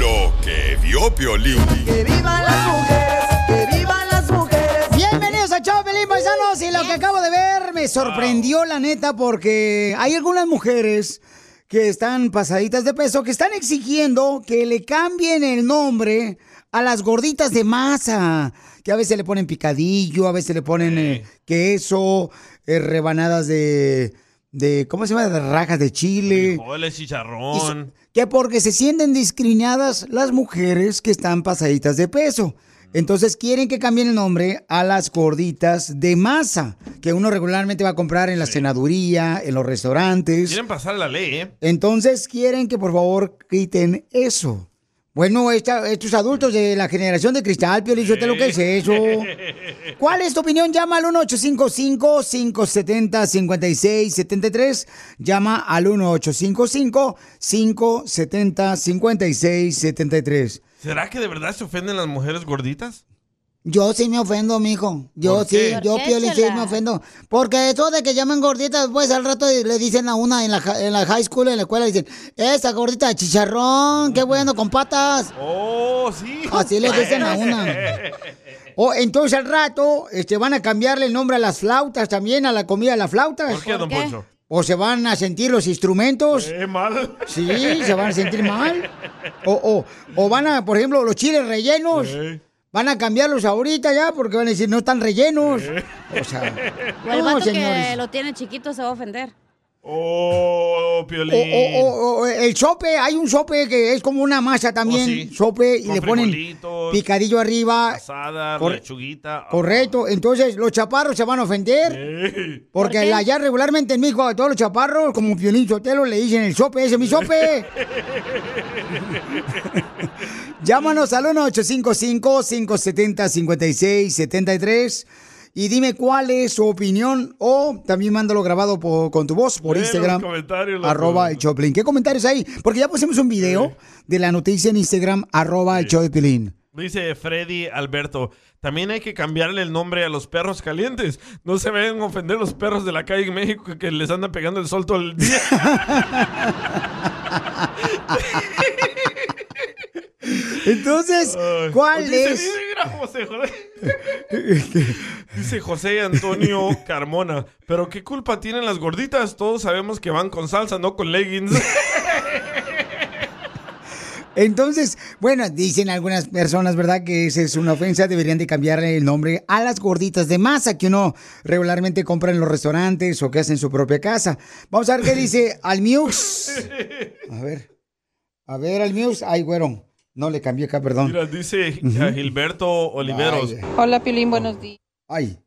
Lo que vio Piolín. ¡Que vivan las mujeres! ¡Que vivan las mujeres! Bienvenidos a Chau, Pelín Paisanos. Y lo que acabo de ver me sorprendió, la neta, porque hay algunas mujeres que están pasaditas de peso, que están exigiendo que le cambien el nombre a las gorditas de masa, que a veces le ponen picadillo, a veces le ponen eh, queso, eh, rebanadas de, de, ¿cómo se llama? De rajas de chile. Frijoles, chicharrón. Que porque se sienten discriminadas las mujeres que están pasaditas de peso. Entonces quieren que cambien el nombre a las gorditas de masa, que uno regularmente va a comprar en la cenaduría, en los restaurantes. Quieren pasar la ley, ¿eh? Entonces quieren que por favor quiten eso. Bueno, esta- estos adultos de la generación de cristal, Pio Lizotelo, lo que es eso? ¿Cuál es tu opinión? Llama al 1855-570-5673. Llama al 1855-570-5673. ¿Será que de verdad se ofenden las mujeres gorditas? Yo sí me ofendo, mijo. Yo ¿Por sí, qué? yo ¿Por qué, Piolín sí me ofendo. Porque eso de que llaman gorditas, después al rato le dicen a una en la, en la high school, en la escuela, dicen, esa gordita de chicharrón, qué bueno, con patas. Oh, sí. Así le dicen a una. O entonces al rato este, van a cambiarle el nombre a las flautas también, a la comida de las flautas. ¿Por qué, don Poncho? O se van a sentir los instrumentos. ¿Eh, mal? Sí, se van a sentir mal. O, o, o van a, por ejemplo, los chiles rellenos. Van a cambiarlos ahorita ya porque van a decir no están rellenos. O sea, O el no, vato que lo tiene chiquito se va a ofender. Oh, O, Piolín. o- o- o el sope, hay un sope que es como una masa también, Oh, sí. sope, y Con le ponen picadillo arriba. Asada, Cor- lechuguita. Correcto, entonces los chaparros se van a ofender. Porque ¿Por allá regularmente en México a todos los chaparros, como Piolín Sotelo, le dicen el sope, ese es mi sope. Llámanos al 1-855-570-5673 y dime cuál es su opinión o también mándalo grabado por- con tu voz por Lee Instagram. Arroba el Choplin. ¿Qué comentarios hay? Porque ya pusimos un video de la noticia en Instagram, arroba el Choplin. Dice Freddy Alberto, también hay que cambiarle el nombre a los perros calientes. No se vayan a ofender los perros de la calle en México que les andan pegando el sol todo el día. Entonces, ¿cuál Dice- es? dice, mira, José, José. Dice José Antonio Carmona, pero ¿qué culpa tienen las gorditas? Todos sabemos que van con salsa, no con leggings. Entonces, bueno, dicen algunas personas, ¿verdad? Que esa es una ofensa, deberían de cambiarle el nombre a las gorditas de masa que uno regularmente compra en los restaurantes o que hace en su propia casa. Vamos a ver qué dice Almiux. A ver, a ver, Almiux. Ay, güero, no le cambié acá, perdón. Mira, dice a Gilberto Oliveros. Hola, Piolín, buenos días. Ay.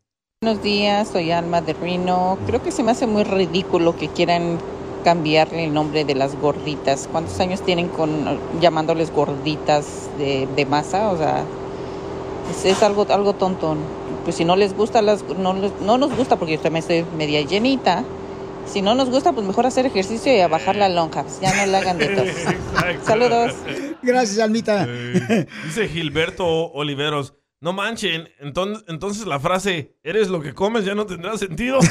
Buenos días, soy Alma de Rino. Creo que se me hace muy ridículo que quieran cambiarle el nombre de las gorditas. ¿Cuántos años tienen con llamándoles gorditas de, de masa? O sea, es, es algo algo tonto. Pues si no les gusta las no, les- no nos gusta porque yo también estoy media llenita. Si no nos gusta, pues mejor hacer ejercicio y a bajar la lonja. Pues ya no le hagan de tos. Saludos. Gracias, Almita. Eh, dice Gilberto Oliveros. No manchen, entonces, entonces la frase, eres lo que comes, ya no tendrá sentido.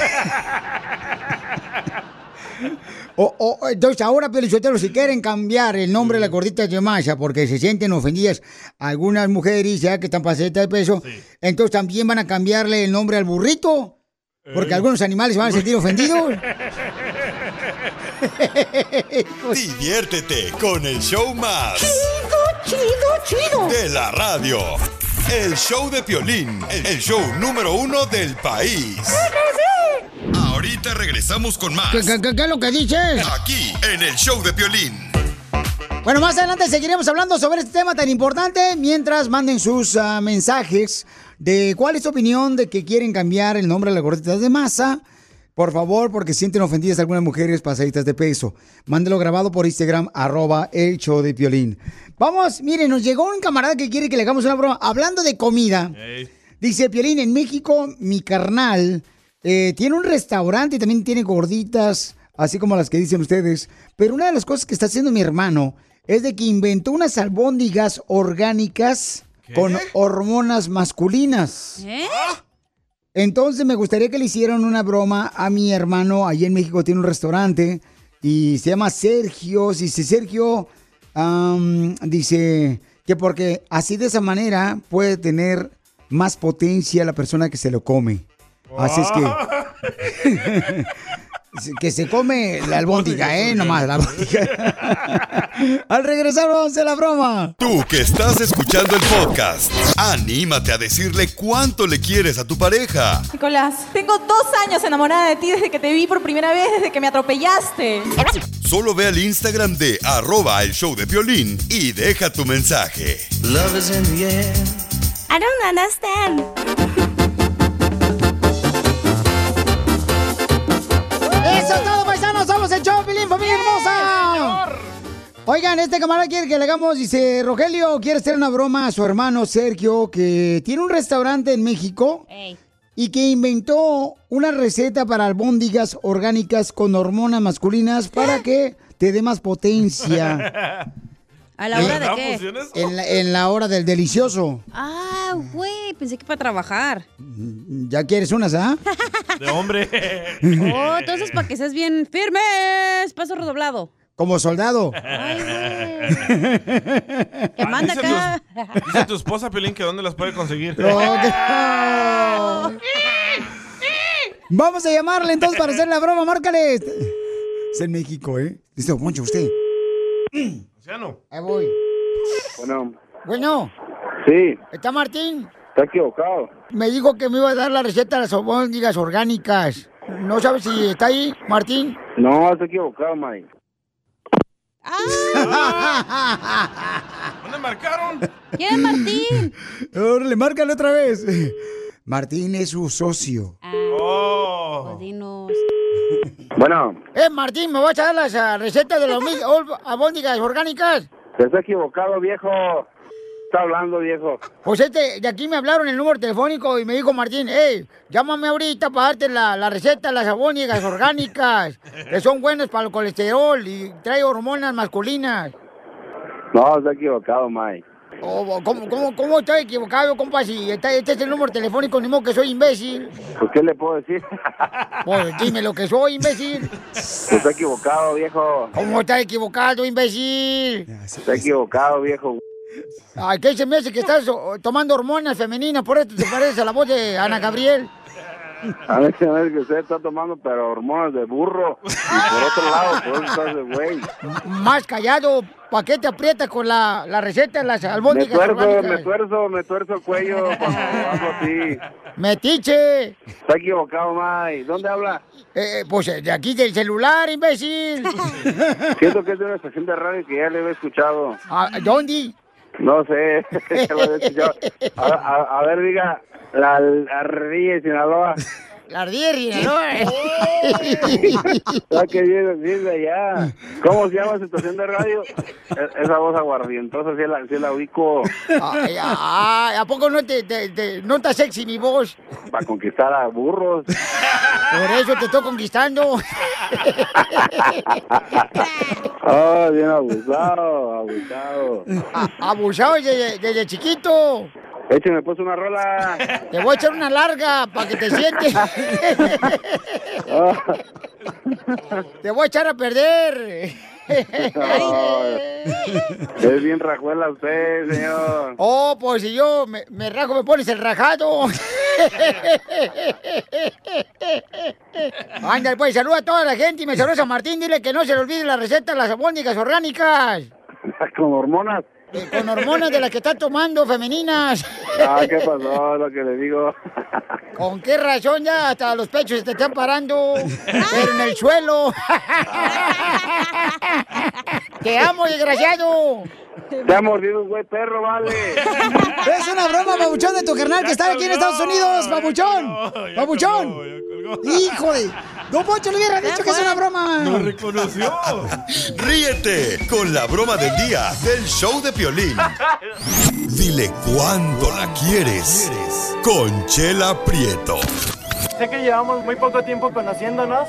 O, o- entonces ahora, Pelichotero, si quieren cambiar el nombre de las gorditas de masa porque se sienten ofendidas algunas mujeres ya que están pasaditas de peso, entonces también van a cambiarle el nombre al burrito. Porque algunos animales se van a sentir ofendidos. Diviértete con el show más. chido, chido. De la radio. El show de Piolín, el show número uno del país. Ahorita regresamos con más. ¿Qué, qué, qué- qué es lo que dices? Aquí, en el show de Piolín. Bueno, más adelante seguiremos hablando sobre este tema tan importante mientras manden sus ah, mensajes de cuál es su opinión de que quieren cambiar el nombre de las gorditas de masa. Por favor, porque sienten ofendidas algunas mujeres pasaditas de peso. Mándelo grabado por Instagram, arroba el show de Piolín. Vamos, miren, nos llegó un camarada que quiere que le hagamos una broma. Hablando de comida, dice Piolín, en México mi carnal eh, tiene un restaurante y también tiene gorditas, así como las que dicen ustedes. Pero una de las cosas que está haciendo mi hermano es de que inventó unas albóndigas orgánicas con hormonas masculinas. ¿Eh? Entonces me gustaría que le hicieran una broma a mi hermano. Allí en México tiene un restaurante y se llama Sergio. Dice Sergio, dice que porque así de esa manera puede tener más potencia la persona que se lo come. Así es que... que se come la albóndiga, ¿eh? Nomás, la albóndiga. Al regresar vamos a hacer la broma. Tú que estás escuchando el podcast, anímate a decirle cuánto le quieres a tu pareja. Nicolás, tengo dos años enamorada de ti desde que te vi por primera vez, desde que me atropellaste. Solo ve al Instagram de arroba el show de Piolín y deja tu mensaje. Love is in the air. I don't understand. Eso es todo, paisanos. Somos el show, Pilín, familia hermosa. Oigan, este camarada quiere que le hagamos, dice, Rogelio, quiere hacer una broma a su hermano Sergio, que tiene un restaurante en México y que inventó una receta para albóndigas orgánicas con hormonas masculinas para que te dé más potencia. ¿A la hora de ¿Verdad qué? En la, en la hora del delicioso. Ah, güey, pensé que para trabajar. ¿Ya quieres unas, ah? De hombre. Oh, entonces para que seas bien firmes, paso redoblado. Como soldado. Ay, güey. Que manda dice, acá. tu, dice tu esposa, Piolín, que dónde las puede conseguir. Vamos a llamarle entonces para hacer la broma, márcale. Es en México, ¿eh? Listo, Poncho, usted. Anciano. Ahí voy. Bueno, Bueno, sí, ¿está Martín? Está equivocado. Me dijo que me iba a dar la receta de las albóndigas orgánicas. ¿No sabes si está ahí, Martín? No, está equivocado, Mike. ¿Dónde marcaron? ¿Quién es Martín? Órale, márcale otra vez. Martín es su socio. Oh. Pues dinos. Bueno, Eh, Martín, ¿me vas a dar las ah, recetas de las albóndigas orgánicas? está equivocado, viejo. Está hablando, viejo. Pues este, de aquí me hablaron el número telefónico y me dijo Martín, hey, llámame ahorita para darte la, la receta de las albóndigas orgánicas, que son buenas para el colesterol y trae hormonas masculinas. No, está equivocado, Mike. Oh, ¿cómo, cómo, ¿Cómo estoy equivocado, compa? Si está- este es el número telefónico, ni modo que soy imbécil. Pues, ¿qué le puedo decir? Pues dime lo que soy, imbécil. Pues, está equivocado, viejo. ¿Cómo está equivocado, imbécil? Está equivocado, viejo. Ay, ¿qué se me hace que estás oh, tomando hormonas femeninas? Por eso te pareces a la voz de Ana Gabriel. A ver, a ver que usted está tomando, pero hormonas de burro. Y por otro lado, por eso estás de güey. Más callado, ¿pa' qué te aprietas con la, la receta de las Me albóndigas tuerzo, me tuerzo, me tuerzo el cuello cuando hago así. ¡Metiche! Está equivocado, Mike. ¿Dónde habla? Eh, pues eh, de aquí del celular, imbécil. Siento que es de una estación de radio que ya le había escuchado. ¿A- ¿Dónde? No sé, escuchado. A, a- a ver, diga, la, la ardilla de Sinaloa. La ardilla, ¿no? ¿Sabes qué viene, viene de allá? ¿Cómo se llama esa estación de radio? E- Esa voz aguardientosa, sí la, sí la ubico Ay, ay, ¿A poco no te, te- te- no está sexy mi voz? para conquistar a burros. Por eso te estoy conquistando. Oh, bien abusado, abusado. A- abusado desde, desde chiquito. Écheme pues una rola. Te voy a echar una larga para que te sientes. Oh, Te voy a echar a perder. Oh, es bien rajuela usted, señor. Oh, pues si yo me, me rajo, me pones el rajado. Ándale, pues saluda a toda la gente y me saluda a Martín. Dile que no se le olvide la receta de las albóndigas orgánicas. Con hormonas. Eh, con hormonas de las que está tomando femeninas. Ah, ¿qué pasó? Lo que le digo. ¿Con qué razón ya hasta los pechos se te están parando? Pero en el suelo. Te amo, desgraciado. Te ha mordido un güey perro, vale. Es una broma, babuchón, de tu carnal que está aquí en Estados Unidos, babuchón. Babuchón. Hijo de... Don Poncho le hubiera dicho que es una broma. No reconoció. Ríete con la broma del día del show de Piolín. Dile cuándo la quieres. Conchela Prieto. Sé que llevamos muy poco tiempo conociéndonos.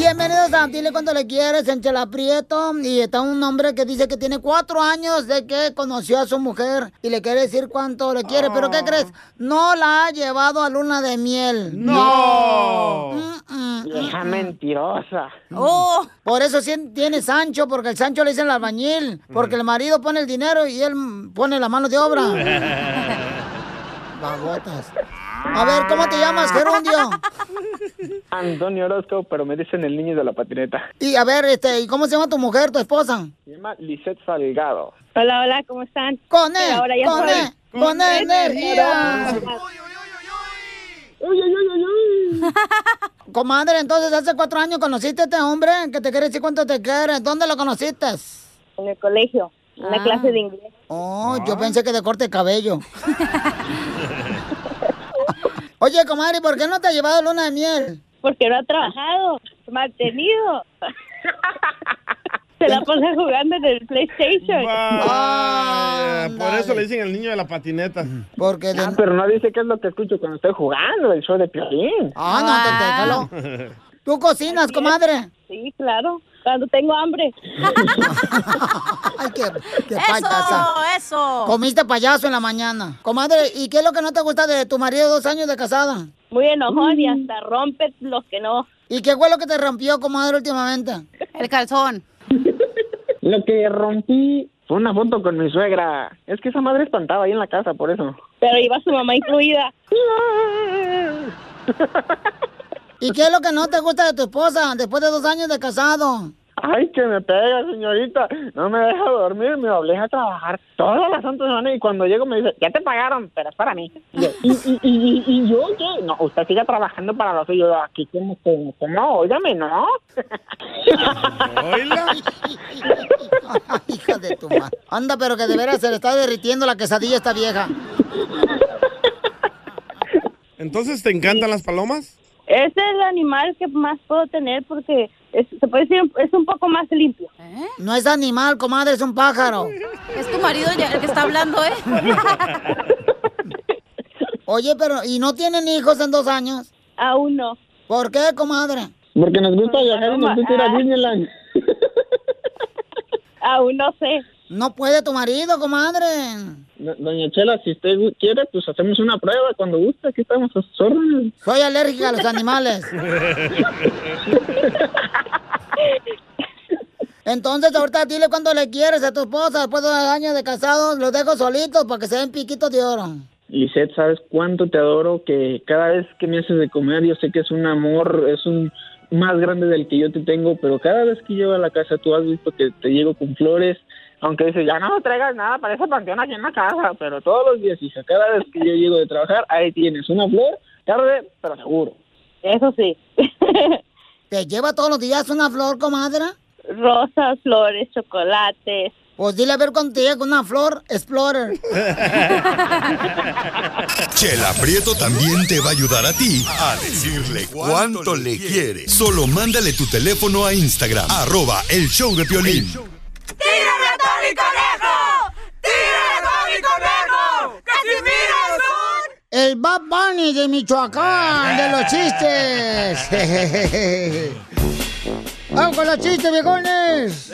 Bienvenidos a Dile cuando le quieres en Chela Prieto. Y está un hombre que dice que tiene cuatro años de que conoció a su mujer y le quiere decir cuánto le quiere. ¿Pero qué crees? No la ha llevado a luna de miel. ¡No! Vieja mentirosa. Oh, por eso tiene Sancho, porque el Sancho le dicen el albañil, porque el marido pone el dinero y él pone la mano de obra. Babotas. A ver, ¿cómo te llamas, Gerundio? Antonio Orozco, pero me dicen el niño de la patineta. Y a ver, este, ¿y cómo se llama tu mujer, tu esposa? Se llama Lisette Salgado. Hola, hola, ¿cómo están? Con él, ahora ya con soy- él, con él, energía. Comadre, entonces hace cuatro años conociste a este hombre que te quiere decir cuánto te quiere. ¿Dónde lo conociste? En el colegio, en la Ah. clase de inglés. Oh, yo pensé que de corte de cabello. Oye, comadre, ¿por qué no te ha llevado luna de miel? Porque no ha trabajado, mantenido. Se la pasa jugando en el PlayStation. Vaya, por eso le dicen el niño de la patineta. Porque Ah, pero no dice qué es lo que escucho cuando estoy jugando, el show de Piolín. Ah, no, te déjalo. ¿Tú cocinas, comadre? Sí, claro. Cuando tengo hambre. Ay, qué, qué Eso, payasa. eso. Comiste payaso en la mañana. Comadre, ¿y qué es lo que no te gusta de tu marido dos años de casada? Muy enojón y hasta rompe los que no. ¿Y qué fue lo que te rompió, comadre, últimamente? El calzón. Lo que rompí fue una foto con mi suegra. Es que esa madre espantaba ahí en la casa, por eso. Pero iba su mamá incluida. ¿Y qué es lo que no te gusta de tu esposa después de dos años de casado? Ay, que me pega, señorita. No me deja dormir, me obliga a trabajar toda la santa semana y cuando llego me dice, ya te pagaron, pero es para mí. Y, yo, ¿y, y, y, y yo qué? No, usted sigue trabajando para los suyos. Aquí, que no, óigame, no. Hija de tu madre. Anda, pero que de veras se le está derritiendo la quesadilla a esta vieja. ¿Entonces te encantan las palomas? Ese es el animal que más puedo tener porque es, se puede decir es un poco más limpio. No es animal, comadre, es un pájaro. Es tu marido ya el que está hablando, ¿eh? Oye, pero ¿y no tienen hijos en dos años? Aún no. ¿Por qué, comadre? Porque nos gusta viajar y nos gusta ir a Disneyland. Aún no sé. No puede tu marido, comadre. Do- Doña Chela, si usted quiere, pues hacemos una prueba cuando guste. Aquí estamos a sus órdenes. Soy alérgica a los animales. Entonces, ahorita dile cuando le quieres a tu esposa después de dos años de casados. Los dejo solitos para que se den piquitos de oro. Lisette, ¿sabes cuánto te adoro? Que cada vez que me haces de comer, yo sé que es un amor, es un más grande del que yo te tengo, pero cada vez que llego a la casa, tú has visto que te llego con flores, aunque dices, ya no me traigas nada para esa panteón aquí en la casa, pero todos los días, hija, cada vez que yo llego de trabajar, ahí tienes una flor, tarde, pero seguro. Eso sí. ¿Te lleva todos los días una flor, comadre? Rosas, flores, chocolates. Pues dile a ver cuando te llega una flor Explorer. Chela Prieto también te va a ayudar a ti a decirle cuánto le quiere. Solo mándale tu teléfono a Instagram, arroba el show de Piolín. ¡Tírame a Tony Conejo! ¡Tírame a Tony Conejo! ¡Casimiro. El Bad Bunny de Michoacán, de los chistes. ¡Vamos con los chistes, viejones!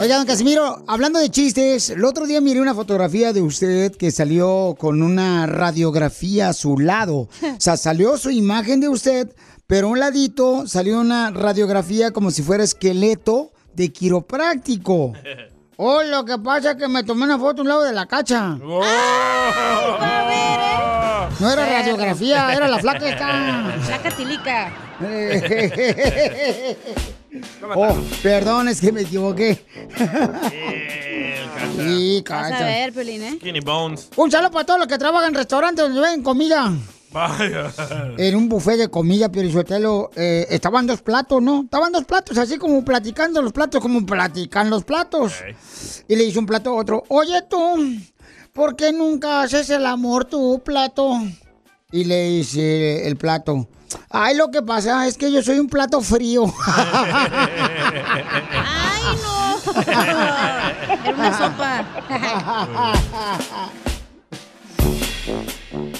Oiga, don Casimiro, hablando de chistes, el otro día miré una fotografía de usted que salió con una radiografía a su lado. O sea, salió su imagen de usted, pero a un ladito salió una radiografía como si fuera esqueleto de quiropráctico. Oh, lo que pasa es que me tomé una foto a un lado de la cacha. Oh. No era radiografía, era la flaca esta. Flaca tilica. oh, perdón, es que me equivoqué. Sí, Vas a cacha. ver, Pelín, ¿eh? Skinny Bones. Un saludo para todos los que trabajan en restaurantes donde ven comida. Vaya. En un buffet de comida, Piorizuetelo, eh, estaban dos platos, ¿no? Estaban dos platos, así como platicando los platos, como platican los platos. Y le hizo un plato a otro, oye tú, ¿por qué nunca haces el amor tú, plato? Y le dice el plato, ay, lo que pasa es que yo soy un plato frío. ¡Ay, no! Era una sopa.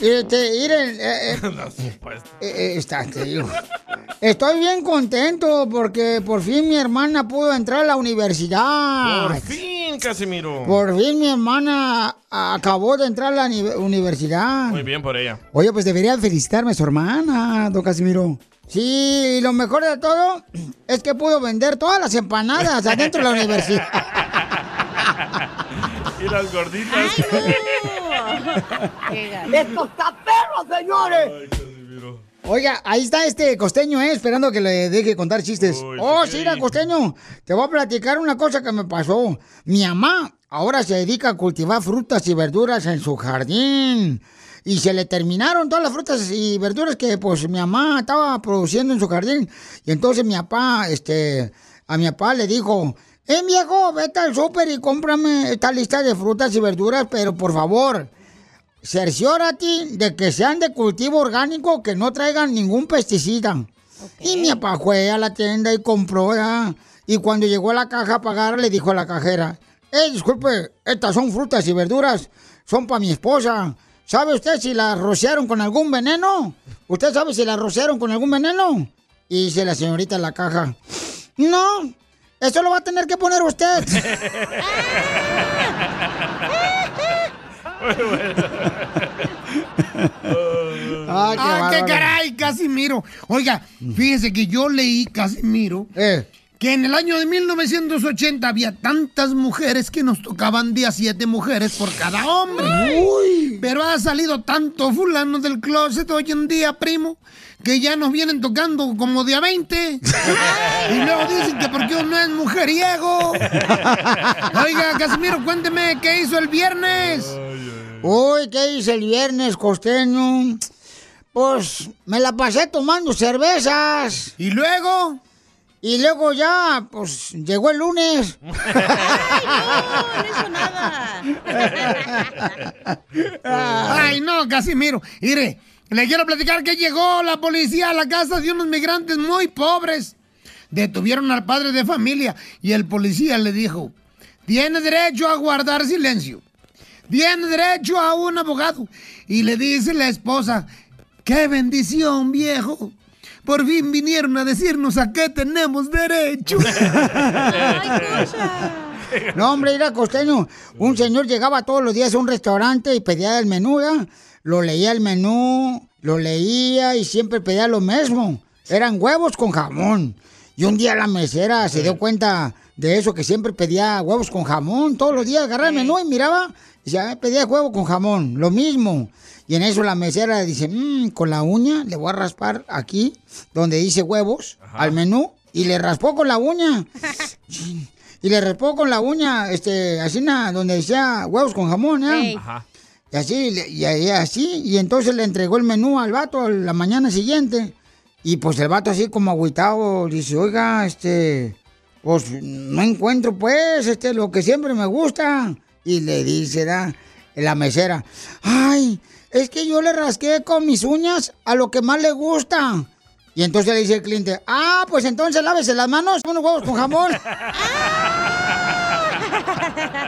Este, miren, eh, eh, eh, eh, está, te digo. Estoy bien contento porque por fin mi hermana pudo entrar a la universidad. Por fin, Casimiro. Por fin mi hermana acabó de entrar a la ni- universidad. Muy bien por ella. Oye, pues debería felicitarme a su hermana, don Casimiro. Sí, y lo mejor de todo es que pudo vender todas las empanadas adentro de la universidad. Y las gorditas. ¡Esto está perro, señores! Oiga, ahí está este costeño, ¿eh? Esperando que le deje contar chistes. oh, sí, era costeño. Te voy a platicar una cosa que me pasó. Mi mamá ahora se dedica a cultivar frutas y verduras en su jardín. Y se le terminaron todas las frutas y verduras que, pues, mi mamá estaba produciendo en su jardín. Y entonces mi papá, este, a mi papá le dijo, eh, viejo, vete al súper y cómprame esta lista de frutas y verduras, pero por favor, cerciórate de que sean de cultivo orgánico, que no traigan ningún pesticida. Y mi papá fue a la tienda y compró, ¿ya? Y cuando llegó a la caja a pagar, le dijo a la cajera, eh, disculpe, estas son frutas y verduras, son para mi esposa. ¿Sabe usted si las rociaron con algún veneno? ¿Usted sabe si las rociaron con algún veneno? Y dice la señorita en la caja, no, eso lo va a tener que poner usted. Ah, qué qué, bárbaro. caray, Casimiro. Oiga, fíjese que yo leí, Casimiro, Eh. Que en el año de 1980 había tantas mujeres que nos tocaban de a siete mujeres por cada hombre. Pero ha salido tanto fulano del closet hoy en día, primo, que ya nos vienen tocando como de a 20. y luego dicen que porque uno es mujeriego. Oiga, Casimiro, cuénteme qué hizo el viernes. Uy, ¿qué hice el viernes, costeño? Pues me la pasé tomando cervezas. ¿Y luego? Y luego ya, pues llegó el lunes. Ay, no, Casimiro. Mire, le quiero platicar que llegó la policía a la casa de unos migrantes muy pobres. Detuvieron al padre de familia y el policía le dijo, tiene derecho a guardar silencio. Tiene derecho a un abogado. Y le dice la esposa, qué bendición, viejo. Por fin vinieron a decirnos a qué tenemos derecho. No, hombre, era costeño. Un señor llegaba todos los días a un restaurante y pedía el menú, ¿ya? Lo leía el menú, lo leía y siempre pedía lo mismo. Eran huevos con jamón. Y un día la mesera se dio cuenta de eso, que siempre pedía huevos con jamón. Todos los días agarraba el menú y miraba y decía, "Ah, pedía huevo con jamón, lo mismo. Y en eso la mesera dice, "Mm, con la uña le voy a raspar aquí, donde dice huevos, al menú. Y le raspó con la uña. Y le raspó con la uña, este, así, na- donde decía huevos con jamón, ¿eh? Ajá. Y así, y así, y entonces le entregó el menú al vato la mañana siguiente. Y pues el vato así como agüitado, dice, oiga, este, pues no encuentro pues, este, lo que siempre me gusta. Y le dice, la mesera, ay, es que yo le rasqué con mis uñas a lo que más le gusta. Y entonces le dice el cliente, ah, pues entonces lávese las manos, unos huevos con jamón.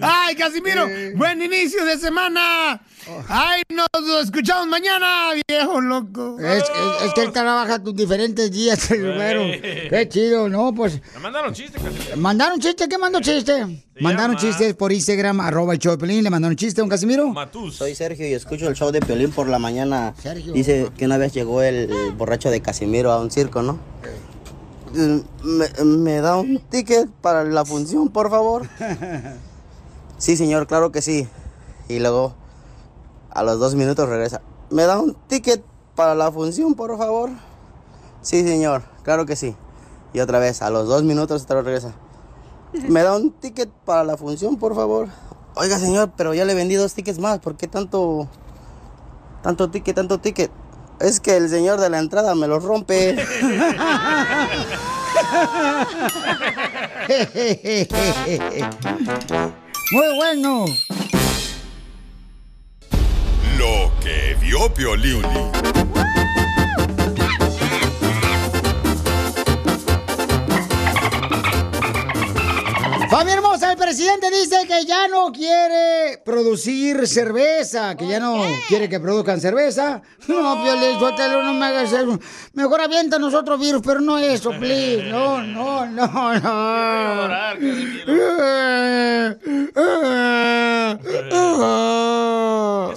Ay, Casimiro, buen inicio de semana. Ay, nos escuchamos mañana, viejo loco. Es, es- es que él trabaja tus diferentes días, el güero. Qué chido, ¿no? Pues Me mandaron chistes, Casimiro. mandaron chiste, ¿qué mandó chiste? Mandaron chistes por Instagram, arroba el show de Pelín, le mandaron chiste a un Casimiro. Soy Sergio y escucho el show de Piolín por la mañana. Sergio. Dice que una vez llegó el, el borracho de Casimiro a un circo, ¿no? ¿Me, me da un ticket para la función, por favor? Sí, señor, claro que sí. Y luego, a los dos minutos regresa. ¿Me da un ticket para la función, por favor? Sí, señor, claro que sí. Y otra vez, a los dos minutos otra vez regresa. ¿Me da un ticket para la función, por favor? Oiga, señor, pero ya le vendí dos tickets más. ¿Por qué tanto, tanto ticket, tanto ticket? Es que el señor de la entrada me los rompe. Muy bueno. Lo que vio Piolín. Familia hermosa, el presidente dice que ya no quiere producir cerveza, que ya no quiere que produzcan cerveza. No, Piolín, suéltalo, no me hagas eso. Mejor avienta nosotros virus, pero no eso, please. No, no, no, no. ¿Que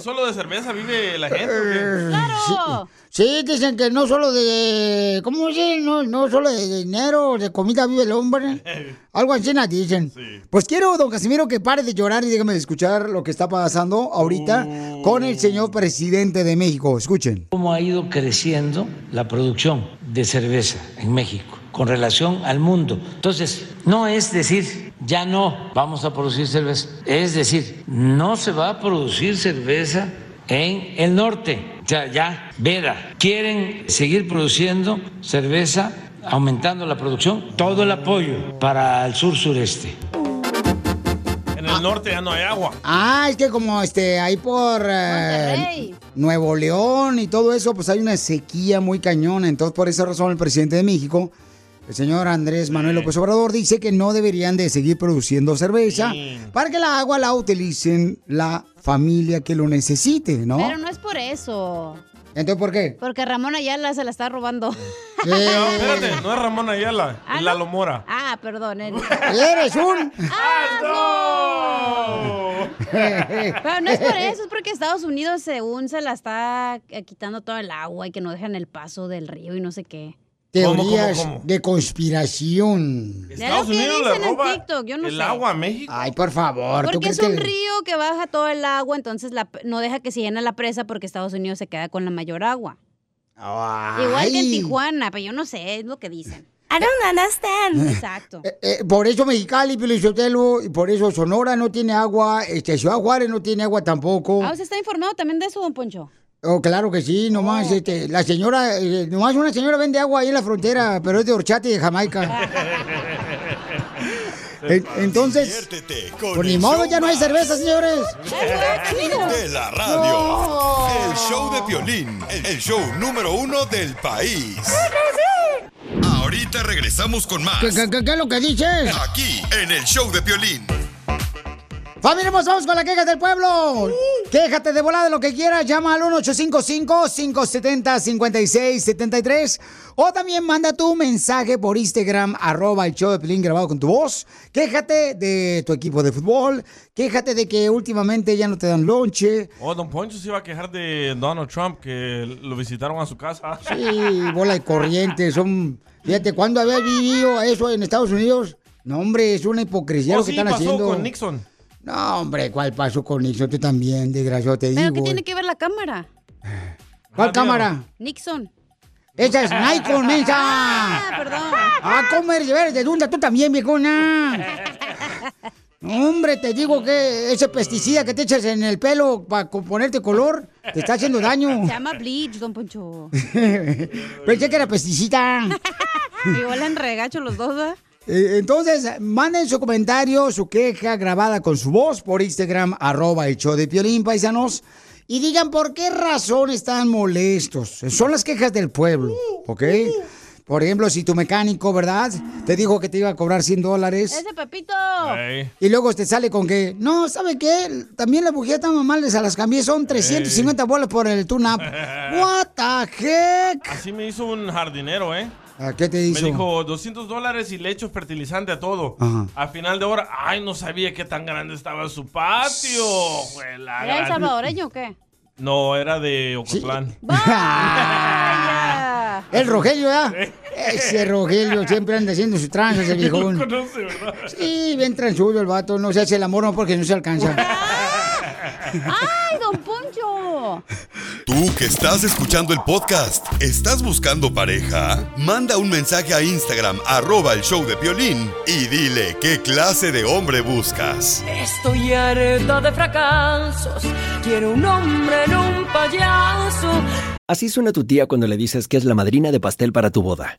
¿Solo de cerveza vive la gente? o qué? ¡Claro! Sí, dicen que no solo de... ¿Cómo se No, no solo de dinero, de comida vive el hombre. Algo así dicen. Pues quiero, don Casimiro, que pare de llorar y déjame de escuchar lo que está pasando ahorita con el señor presidente de México. Escuchen. cómo ha ido creciendo la producción de cerveza en México con relación al mundo. Entonces, no es decir, ya no vamos a producir cerveza, es decir, no se va a producir cerveza en el norte. O sea, ya, Vera, quieren seguir produciendo cerveza, aumentando la producción, todo el apoyo para el sur-sureste. En el norte ya no hay agua. Ah, es que como este, ahí por eh, Nuevo León y todo eso, pues hay una sequía muy cañona. Entonces, por esa razón, el presidente de México, el señor Andrés Manuel López Obrador, dice que no deberían de seguir produciendo cerveza para que la agua la utilicen la familia que lo necesite, ¿no? Pero no es por eso. Entonces, ¿por qué? Porque Ramón Ayala se la está robando. No, espérate, no es Ramón Ayala, Ah, es ¿no? Lalo Mora. Ah, perdón. él. ¡Eres un! Pero no es por eso, es porque Estados Unidos según se la está quitando todo el agua y que no dejan el paso del río y no sé qué. Teorías de conspiración. Es lo que dicen en TikTok, yo no el sé. agua a México. Ay, por favor. ¿tú Porque es un que- río que baja todo el agua, entonces la- no deja que se llene la presa porque Estados Unidos se queda con la mayor agua. Igual que en. Tijuana, pero yo no sé, es lo que dicen. I don't understand. Exacto. Eh, eh, por eso Mexicali, Pelizotelo, y por eso Sonora no tiene agua, este, Ciudad Juárez no tiene agua tampoco. Ah, ¿usted está informado también de eso, don Poncho? Oh, claro que sí, nomás, este, la señora, eh, nomás una señora vende agua ahí en la frontera, pero es de horchata y de Jamaica. En- Entonces, con por ni el modo, ya no hay cerveza, señores. de la radio. El show de Piolín, el show número uno del país. Ahorita regresamos con más. ¿Qué, qué- qué- qué es lo que dices? Aquí, en el show de Piolín. Familia, hermosa, vamos con las quejas del pueblo. Quéjate de volada de lo que quieras. Llama al 1-855-570-5673. O también manda tu mensaje por Instagram, arroba el show de Pelín grabado con tu voz. Quéjate de tu equipo de fútbol. Quéjate de que últimamente ya no te dan lonche. Oh, don Poncho se iba a quejar de Donald Trump que lo visitaron a su casa. Sí, bola de corriente. Son. Fíjate, ¿cuándo había vivido eso en Estados Unidos? No, hombre, es una hipocresía Oh, lo que sí, están pasó haciendo. con Nixon. No, hombre, ¿cuál pasó con Nixon? Tú también, desgraciado, te ¿Pero digo. qué tiene que ver la cámara? ¿Cuál cámara? Nixon. Esa es Nikon, mensa. Ah, perdón. Ah, ¿cómo eres? Eres de Dunda, tú también, viejona. Hombre, te digo que ese pesticida que te echas en el pelo para ponerte color te está haciendo daño. Se llama bleach, don Poncho. Pensé que era pesticida. Igual en regacho los dos, ¿verdad? Eh, Entonces, manden su comentario, su queja grabada con su voz por Instagram, arroba el show de Piolín, paisanos. Y digan por qué razón están molestos. Son las quejas del pueblo, ¿ok? Por ejemplo, si tu mecánico, ¿verdad? Te dijo que te iba a cobrar 100 dólares. Ese Pepito. Y luego te sale con que, no, ¿sabe qué? También las bujías tan mal, se las cambié, son 350 bolas por el tune-up. What the heck? Así me hizo un jardinero, ¿eh? ¿A qué te hizo? Me dijo 200 dólares y le echo fertilizante a todo. Ajá. A final de hora, ay, no sabía qué tan grande estaba su patio. ¿Era el gran- salvadoreño o qué? No, era de Ocotlán. El Rogelio, ¿ya? Ese Rogelio siempre anda haciendo sus tranzas, el viejón. conoce, ¿verdad? Sí, bien transudo el vato, no se hace el amor no porque no se alcanza. ¡Ay, don Poncho! Tú que estás escuchando el podcast, ¿estás buscando pareja? Manda un mensaje a Instagram, arroba el show de Piolín, y dile qué clase de hombre buscas. Estoy harta de fracasos. Quiero un hombre en un payaso. Así suena tu tía cuando le dices que es la madrina de pastel para tu boda.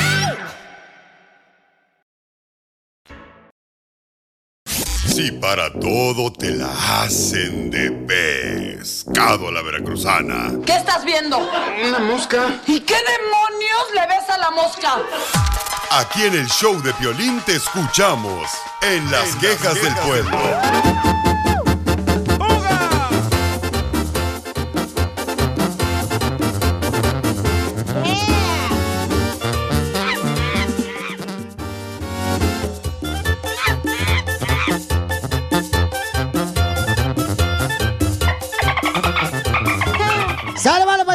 Si para todo te la hacen de pescado a la veracruzana. ¿Qué estás viendo? Una mosca. ¿Y qué demonios le ves a la mosca? Aquí en el show de Piolín te escuchamos en las quejas del pueblo.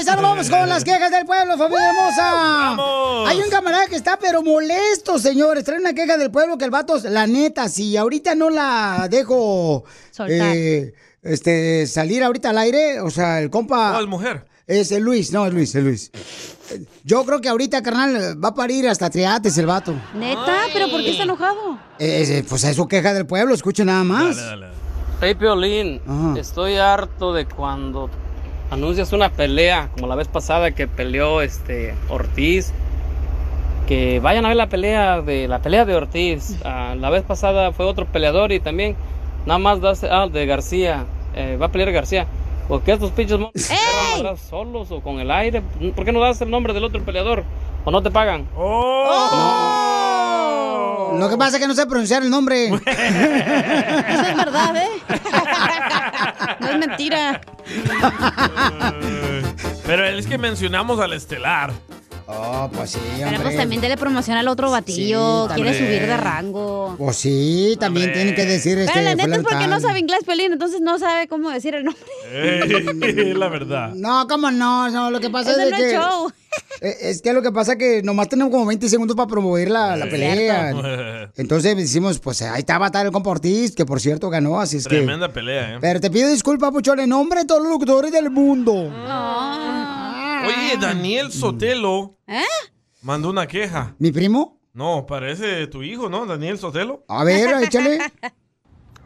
Paisano! Vamos con las quejas del pueblo, familia hermosa. ¡Vamos! Hay un camarada que está pero molesto, señores. Trae una queja del pueblo que el vato, la neta, si ahorita no la dejo eh, este, salir ahorita al aire, o sea, el compa... No, es mujer. Es el Luis, no, es Luis, es Luis. Yo creo que ahorita, carnal, va a parir hasta triates el vato. ¿Neta? ¿Pero por qué está enojado? Eh, pues es su queja del pueblo, escuche nada más. Hey Piolín, estoy harto de cuando anuncias una pelea, como la vez pasada que peleó este Ortiz. Que vayan a ver la pelea de la pelea de Ortiz. Ah, la vez pasada fue otro peleador y también nada más das ah, de García. Eh, va a pelear García. ¿Por qué estos pinches van solos o con el aire? ¿Por qué no das el nombre del otro peleador? ¿O no te pagan? Lo que pasa es que no sé pronunciar el nombre. Eso es verdad, ¿eh? No es mentira. Pero es que mencionamos al estelar. Oh, pues sí, Pero pues también dele promoción al otro batillo. Sí, Quiere subir de rango. Pues sí, también tiene que decir este. Pero la neta es porque no sabe inglés, Pelín, entonces no sabe cómo decir el nombre. Eh, la verdad. No, ¿cómo no? No, lo que pasa es de no es que... show. Eh, Es que lo que pasa es que nomás tenemos como 20 segundos para promover la, la pelea. Cierto. Entonces decimos, pues ahí está Batal el compa Ortiz, que por cierto ganó, así es que... Tremenda pelea, ¿eh? Pero te pido disculpas, Puchón, en nombre de todos los locutores del mundo. Oye, Daniel Sotelo ¿Eh? mandó una queja. ¿Mi primo? No, parece tu hijo, ¿no? Daniel Sotelo. A ver, échale.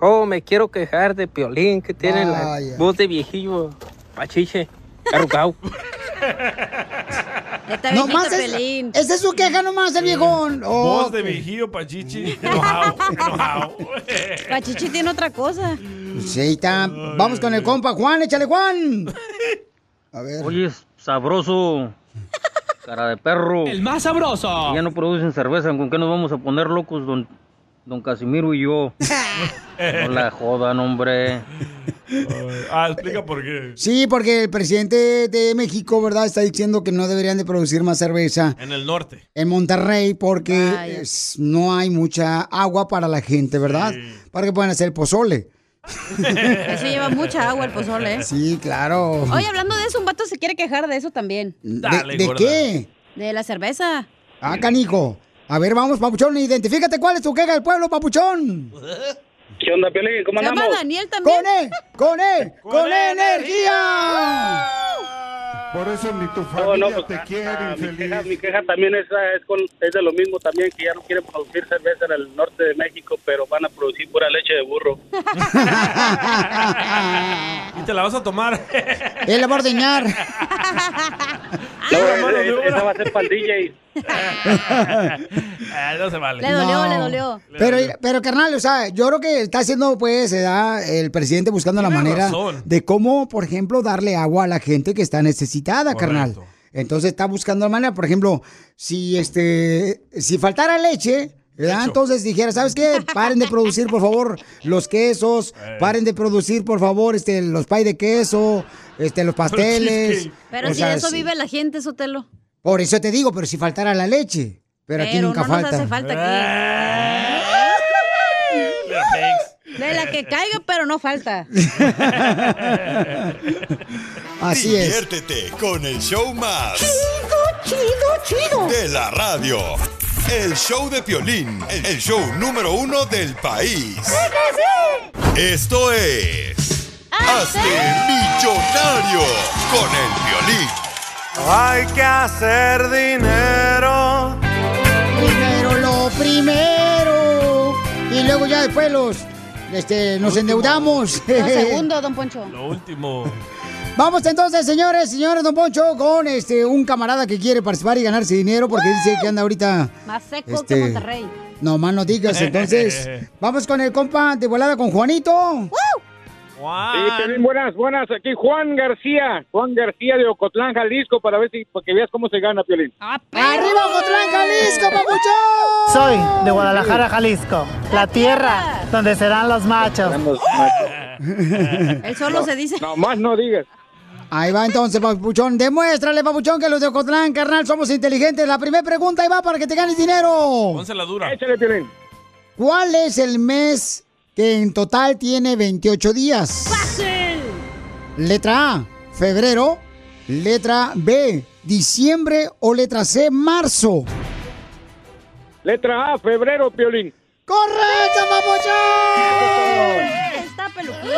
Oh, me quiero quejar de Piolín, que tiene Vaya. la voz de viejillo, pachiche, arrugado. Está No más es- Pelín. Esa es su queja nomás, el viejón. Oh, Voz de viejillo, pachichi. Enojado, enojado. Pachichi tiene otra cosa. Sí, ahí está. Vamos con el compa Juan, échale Juan. A ver. Oye, sabroso. Cara de perro. El más sabroso. Ya no producen cerveza, ¿con qué nos vamos a poner locos, don, don Casimiro y yo? No la jodan, hombre. Ah, explica por qué. Sí, porque el presidente de México, ¿verdad? Está diciendo que no deberían de producir más cerveza En el norte. en Monterrey porque es- no hay mucha agua para la gente, ¿verdad? Para que puedan hacer pozole. Eso lleva mucha agua el pozole, ¿eh? Sí, claro. Oye, hablando de eso, un vato se quiere quejar de eso también. ¿De, de qué? De la cerveza. Ah, canijo. A ver, vamos, papuchón, identifícate cuál es tu queja del pueblo, papuchón. ¿Qué onda, Pelín? ¿Cómo andamos? Daniel también. ¡Con él! ¡Con él! ¡Con, energía! Por eso ni tu No, familia no, pues, te quiere, ah, mi, queja, mi queja también es, ah, es, con, es de lo mismo también, que ya no quieren producir cerveza en el norte de México, pero van a producir pura leche de burro. Y te la vas a tomar. Él la va a ordeñar. No, esa- esa va a ser para el DJ. Ah, no se vale. Le dolió, No. le dolió. Pero, pero, carnal, o sea, yo creo que está haciendo, pues, ¿verdad? el presidente buscando la manera razón. de cómo, por ejemplo, darle agua a la gente que está necesitada, carnal. Entonces está buscando la manera, por ejemplo, si este, si faltara leche, ¿verdad? Entonces dijera, ¿sabes qué? Paren de producir, por favor, los quesos, paren de producir, por favor, este, los pay de queso, este, los pasteles. Pero O si sea, de eso sí. vive la gente, Sotelo. Por eso te digo, pero si faltara la leche. Pero, aquí nunca no falta. nos hace falta aquí. De la que caiga, pero no falta. Así es. Diviértete con el show más. Chido, chido, chido. De la radio. El show de Piolín. El show número uno del país. Esto es... Hazte millonario con el violín. Hay que hacer dinero. Primero lo primero. Y luego ya después los este, nos endeudamos. Lo segundo, don Poncho. Lo último. Vamos entonces, señores, señores, don Poncho, con este un camarada que quiere participar y ganarse dinero porque dice que anda ahorita. Más seco Este, que Monterrey. No más no digas. Entonces, vamos con el compa de volada con Juanito. Sí, Piolín, buenas, buenas. Aquí Juan García, Juan García de Ocotlán, Jalisco, para ver si, para que veas cómo se gana, Piolín. ¡Arriba, Ocotlán, Jalisco, papuchón! Soy de Guadalajara, Jalisco, la tierra donde serán los machos. Él solo se dice. No, más no digas. Ahí va entonces, papuchón. Demuéstrale, papuchón, que los de Ocotlán, carnal, somos inteligentes. La primera pregunta ahí va para que te ganes dinero. Pónse la dura. Échale, Piolín. ¿Cuál es el mes que en total tiene 28 días? ¡Fácil! Letra A, febrero. Letra B, diciembre. O letra C, marzo. Letra A, febrero, Piolín. ¡Correcto, papuchón! Está peluquín.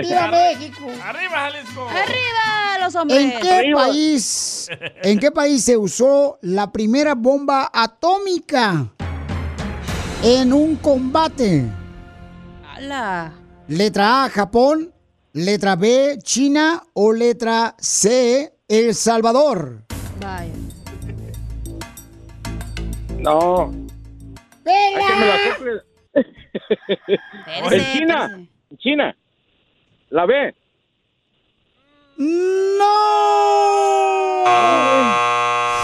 ¡Viva México! ¡Arriba, Jalisco! ¡Arriba los hombres! ¿En qué país, en qué país se usó la primera bomba atómica en un combate? ¡Hala! Letra A, Japón. Letra B, China. O letra C, El Salvador. Vaya. No. Que me la En China, en China. La B. ¡No!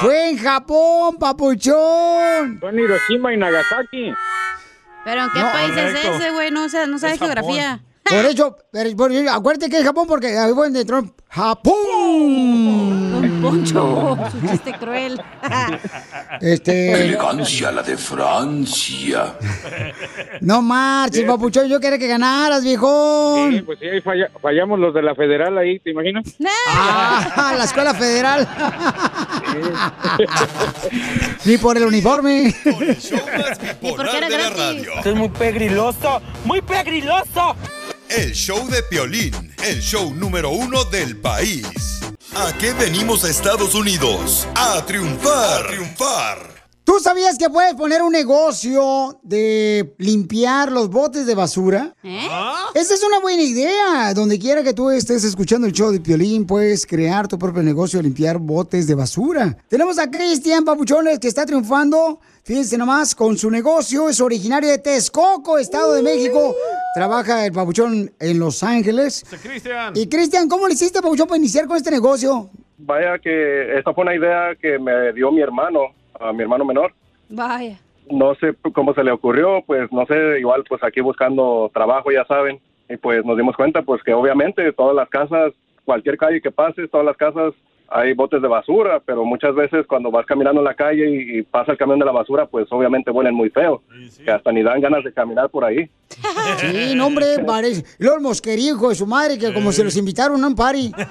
Fue en Japón, papuchón. Fue en Hiroshima y Nagasaki. ¿Pero en qué No, país correcto. es ese, güey? No, sé, no sabe Es Japón. geografía. Por eso, por acuérdate que es Japón porque ahí fue donde Trump. ¡Japón! Poncho, su chiste cruel. Este. Elegancia la de Francia. No marches, papuchón. Yo quería que ganaras, viejón. Sí, pues sí, ahí falla- fallamos los de la federal ahí, ¿te imaginas? Ah, la escuela federal. Ni por el uniforme. Bipolar de la radio. Esto es muy pegriloso, muy pegriloso. El show de Piolín, el show número uno del país. ¿A qué venimos a Estados Unidos? A triunfar. A triunfar. ¿Tú sabías que puedes poner un negocio de limpiar los botes de basura? ¿Eh? Esa es una buena idea. Donde quiera que tú estés escuchando el show de Piolín, puedes crear tu propio negocio de limpiar botes de basura. Tenemos a Cristian Papuchones que está triunfando. Fíjense nomás, con su negocio. Es originario de Texcoco, Estado de México. Trabaja el Papuchón en Los Ángeles. Cristian. Y Cristian, ¿cómo le hiciste, Papuchón, para iniciar con este negocio? Vaya que esta fue una idea que me dio mi hermano, a mi hermano menor. Vaya. No sé cómo se le ocurrió, pues no sé, igual pues aquí buscando trabajo, ya saben. y pues nos dimos cuenta pues que obviamente todas las casas, cualquier calle que pases, todas las casas hay botes de basura, pero muchas veces cuando vas caminando en la calle y, y pasa el camión de la basura, pues obviamente huelen muy feo, que hasta ni dan ganas de caminar por ahí. Sí, no, hombre, parece. Luego el mosquerío, hijo de su madre, que como se los invitaron a un party.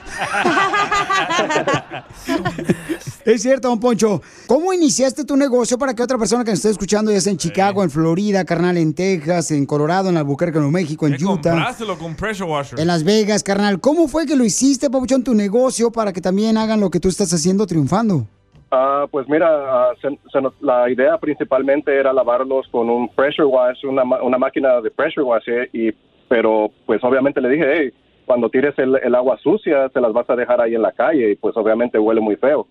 es cierto, don Poncho. ¿Cómo iniciaste tu negocio para que otra persona que nos esté escuchando, ya sea en Chicago, en Florida, carnal, en Texas, en Colorado, en Albuquerque, en Nuevo México, en Utah, Compráselo con pressure washer. en Las Vegas, carnal? ¿Cómo fue que lo hiciste, Papuchón, tu negocio para que también hagan lo que tú estás haciendo triunfando? Ah, pues mira, ah, se- se nos- la idea principalmente era lavarlos con un pressure wash, una, ma- una máquina de pressure wash, eh, y, pero pues obviamente le dije, hey, cuando tires el, el agua sucia, se las vas a dejar ahí en la calle y pues obviamente huele muy feo.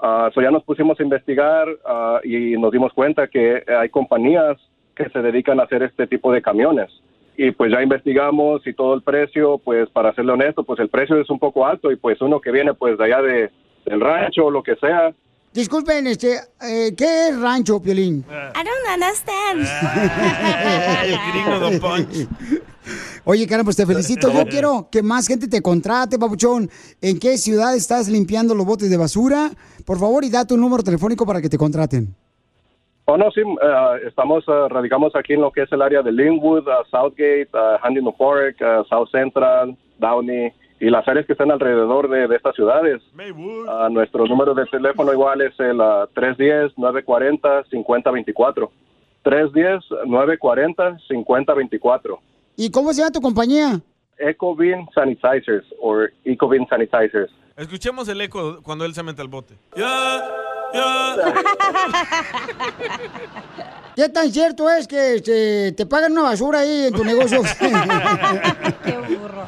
So ya nos pusimos a investigar ah, y nos dimos cuenta que hay compañías que se dedican a hacer este tipo de camiones. Y pues ya investigamos y todo el precio, pues para serle honesto, pues el precio es un poco alto y pues uno que viene pues de allá de, del rancho o lo que sea, Disculpen, este, eh, ¿qué es rancho, Piolín? I don't understand. El gringo. Oye, cara, pues te felicito. Yo quiero que más gente te contrate, papuchón. ¿En qué ciudad estás limpiando los botes de basura? Por favor, y da tu número telefónico para que te contraten. Oh, no, sí, eh, estamos, eh, radicamos aquí en lo que es el área de Linwood, uh, Southgate, uh, Park, uh, South Central, Downey y las áreas que están alrededor de, de estas ciudades. Ah, nuestro número de teléfono igual es el ah, 310-940-5024. 310-940-5024. ¿Y cómo se llama tu compañía? Ecovin Sanitizers o Ecovin Sanitizers. Escuchemos el eco cuando él se mete al bote. ¿Qué tan cierto es que este, te pagan una basura ahí en tu negocio?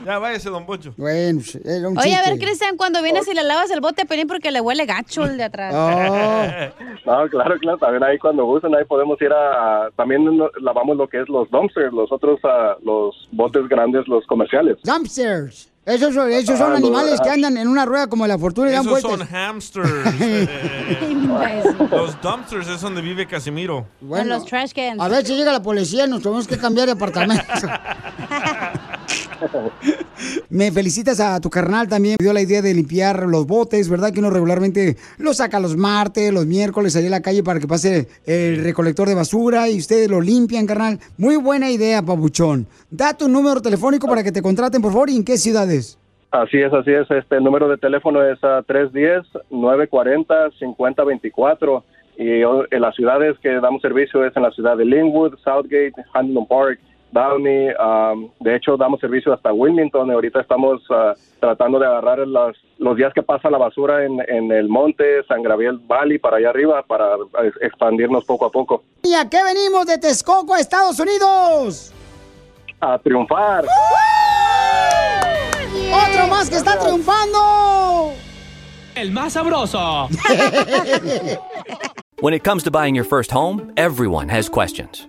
Ya váyase, Don Poncho. bueno, pues, era un Oye, a ver. Cristian, cuando vienes y le lavas el bote, pelín porque le huele gacho el de atrás. No, claro, claro, también ahí cuando gusten, ahí podemos ir a, a- también lavamos lo que es los dumpsters, los otros, ah, los botes grandes, los comerciales. Dumpsters. Esos, son- esos son Ah, animales que andan en una rueda como la fortuna y dan Esos vueltas. son hamsters. Los dumpsters es donde vive Casimiro. Bueno, los trash cans. A ver si llega la policía, nos tenemos que cambiar de apartamento. Me felicitas a tu carnal también. Me dio la idea de limpiar los botes, ¿verdad? Que uno regularmente los saca los martes, los miércoles, ahí a la calle para que pase el recolector de basura y ustedes lo limpian, carnal. Muy buena idea, papuchón. Da tu número telefónico para que te contraten, por favor, y en qué ciudades. Así es, así es. Este el número de teléfono es ah, 310-940-5024. Y en las ciudades que damos servicio es en la ciudad de Linwood, Southgate, Huntington Park, Downey. um, de hecho, damos servicio hasta Wilmington. Y ahorita estamos ah, tratando de agarrar las- los días que pasa la basura en, en el monte, San Gabriel Valley, para allá arriba, para expandirnos poco a poco. ¿Y a qué venimos de Texcoco, a Estados Unidos? A triunfar. ¡Otro más que está triunfando! El más sabroso. When it comes to buying your first home, everyone has questions.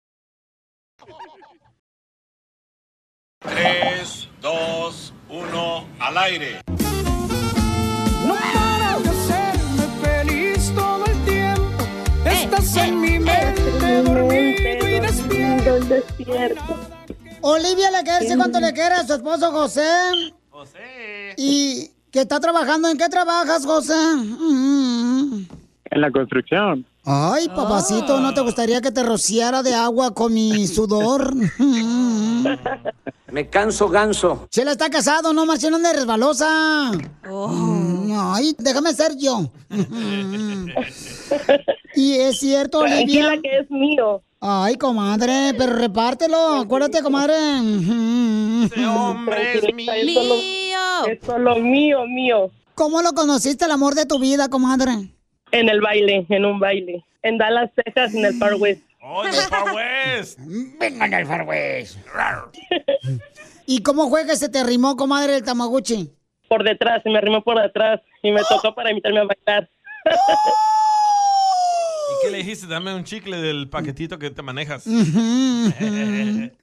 3, 2, 1, al aire. No paras de hacerme feliz todo el tiempo. Estás en mi mente, dormido y despierto. Olivia le quiere decir cuánto le quiere a su esposo José. José. Y que está trabajando. ¿En qué trabajas, José? Mm. En la construcción. Ay, papacito, ¿no te gustaría que te rociara de agua con mi sudor? Me canso ganso. Chela está casado, no marchen de resbalosa. Mm, Ay, déjame ser yo. y es cierto, Olivia. Tranquila que es mío. Ay, comadre, pero repártelo. Acuérdate, comadre. Ese hombre es mío. Es solo mío, mío. ¿Cómo lo conociste, el amor de tu vida, comadre? En el baile, en un baile. En Dallas, Texas, en el Far West. ¡Oh, en el Far West! Vengan al Far West. ¿Y cómo fue que se te arrimó, comadre, el Tamaguchi? Por detrás, se me arrimó por detrás y me tocó para invitarme a bailar. ¿Y qué le dijiste? Dame un chicle del paquetito que te manejas.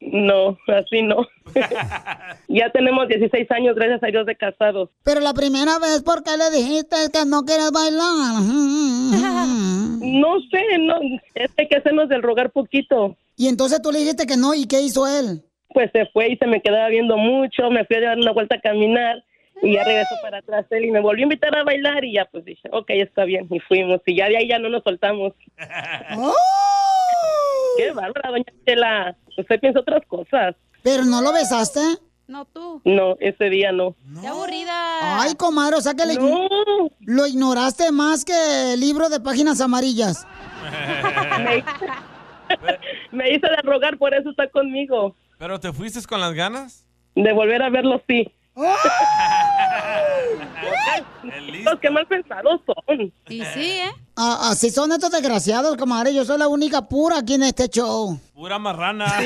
No, así no. ya tenemos 16 años, gracias a Dios, de casados. Pero la primera vez, ¿por qué le dijiste que no quieres bailar? No sé, no, es que hay que hacernos del rogar poquito. Y entonces tú le dijiste que no, ¿y qué hizo él? Pues se fue y se me quedaba viendo mucho, me fui a dar una vuelta a caminar y ya regresó para atrás él y me volvió a invitar a bailar y ya pues dije, ok, está bien, y fuimos y ya de ahí ya no nos soltamos. Qué bárbara, doña Chela, usted piensa otras cosas. ¿Pero no lo besaste? No tú. No, ese día no. ¡Qué aburrida! Ay, comadre, o sea que le ign- lo ignoraste más que el libro de páginas amarillas. me, me hizo de rogar, por eso está conmigo. ¿Pero te fuiste con las ganas? De volver a verlo, sí. Los que mal pensados son. Y sí, ¿eh? Ah, así son estos desgraciados, comadre. Yo soy la única pura aquí en este show. Pura marrana.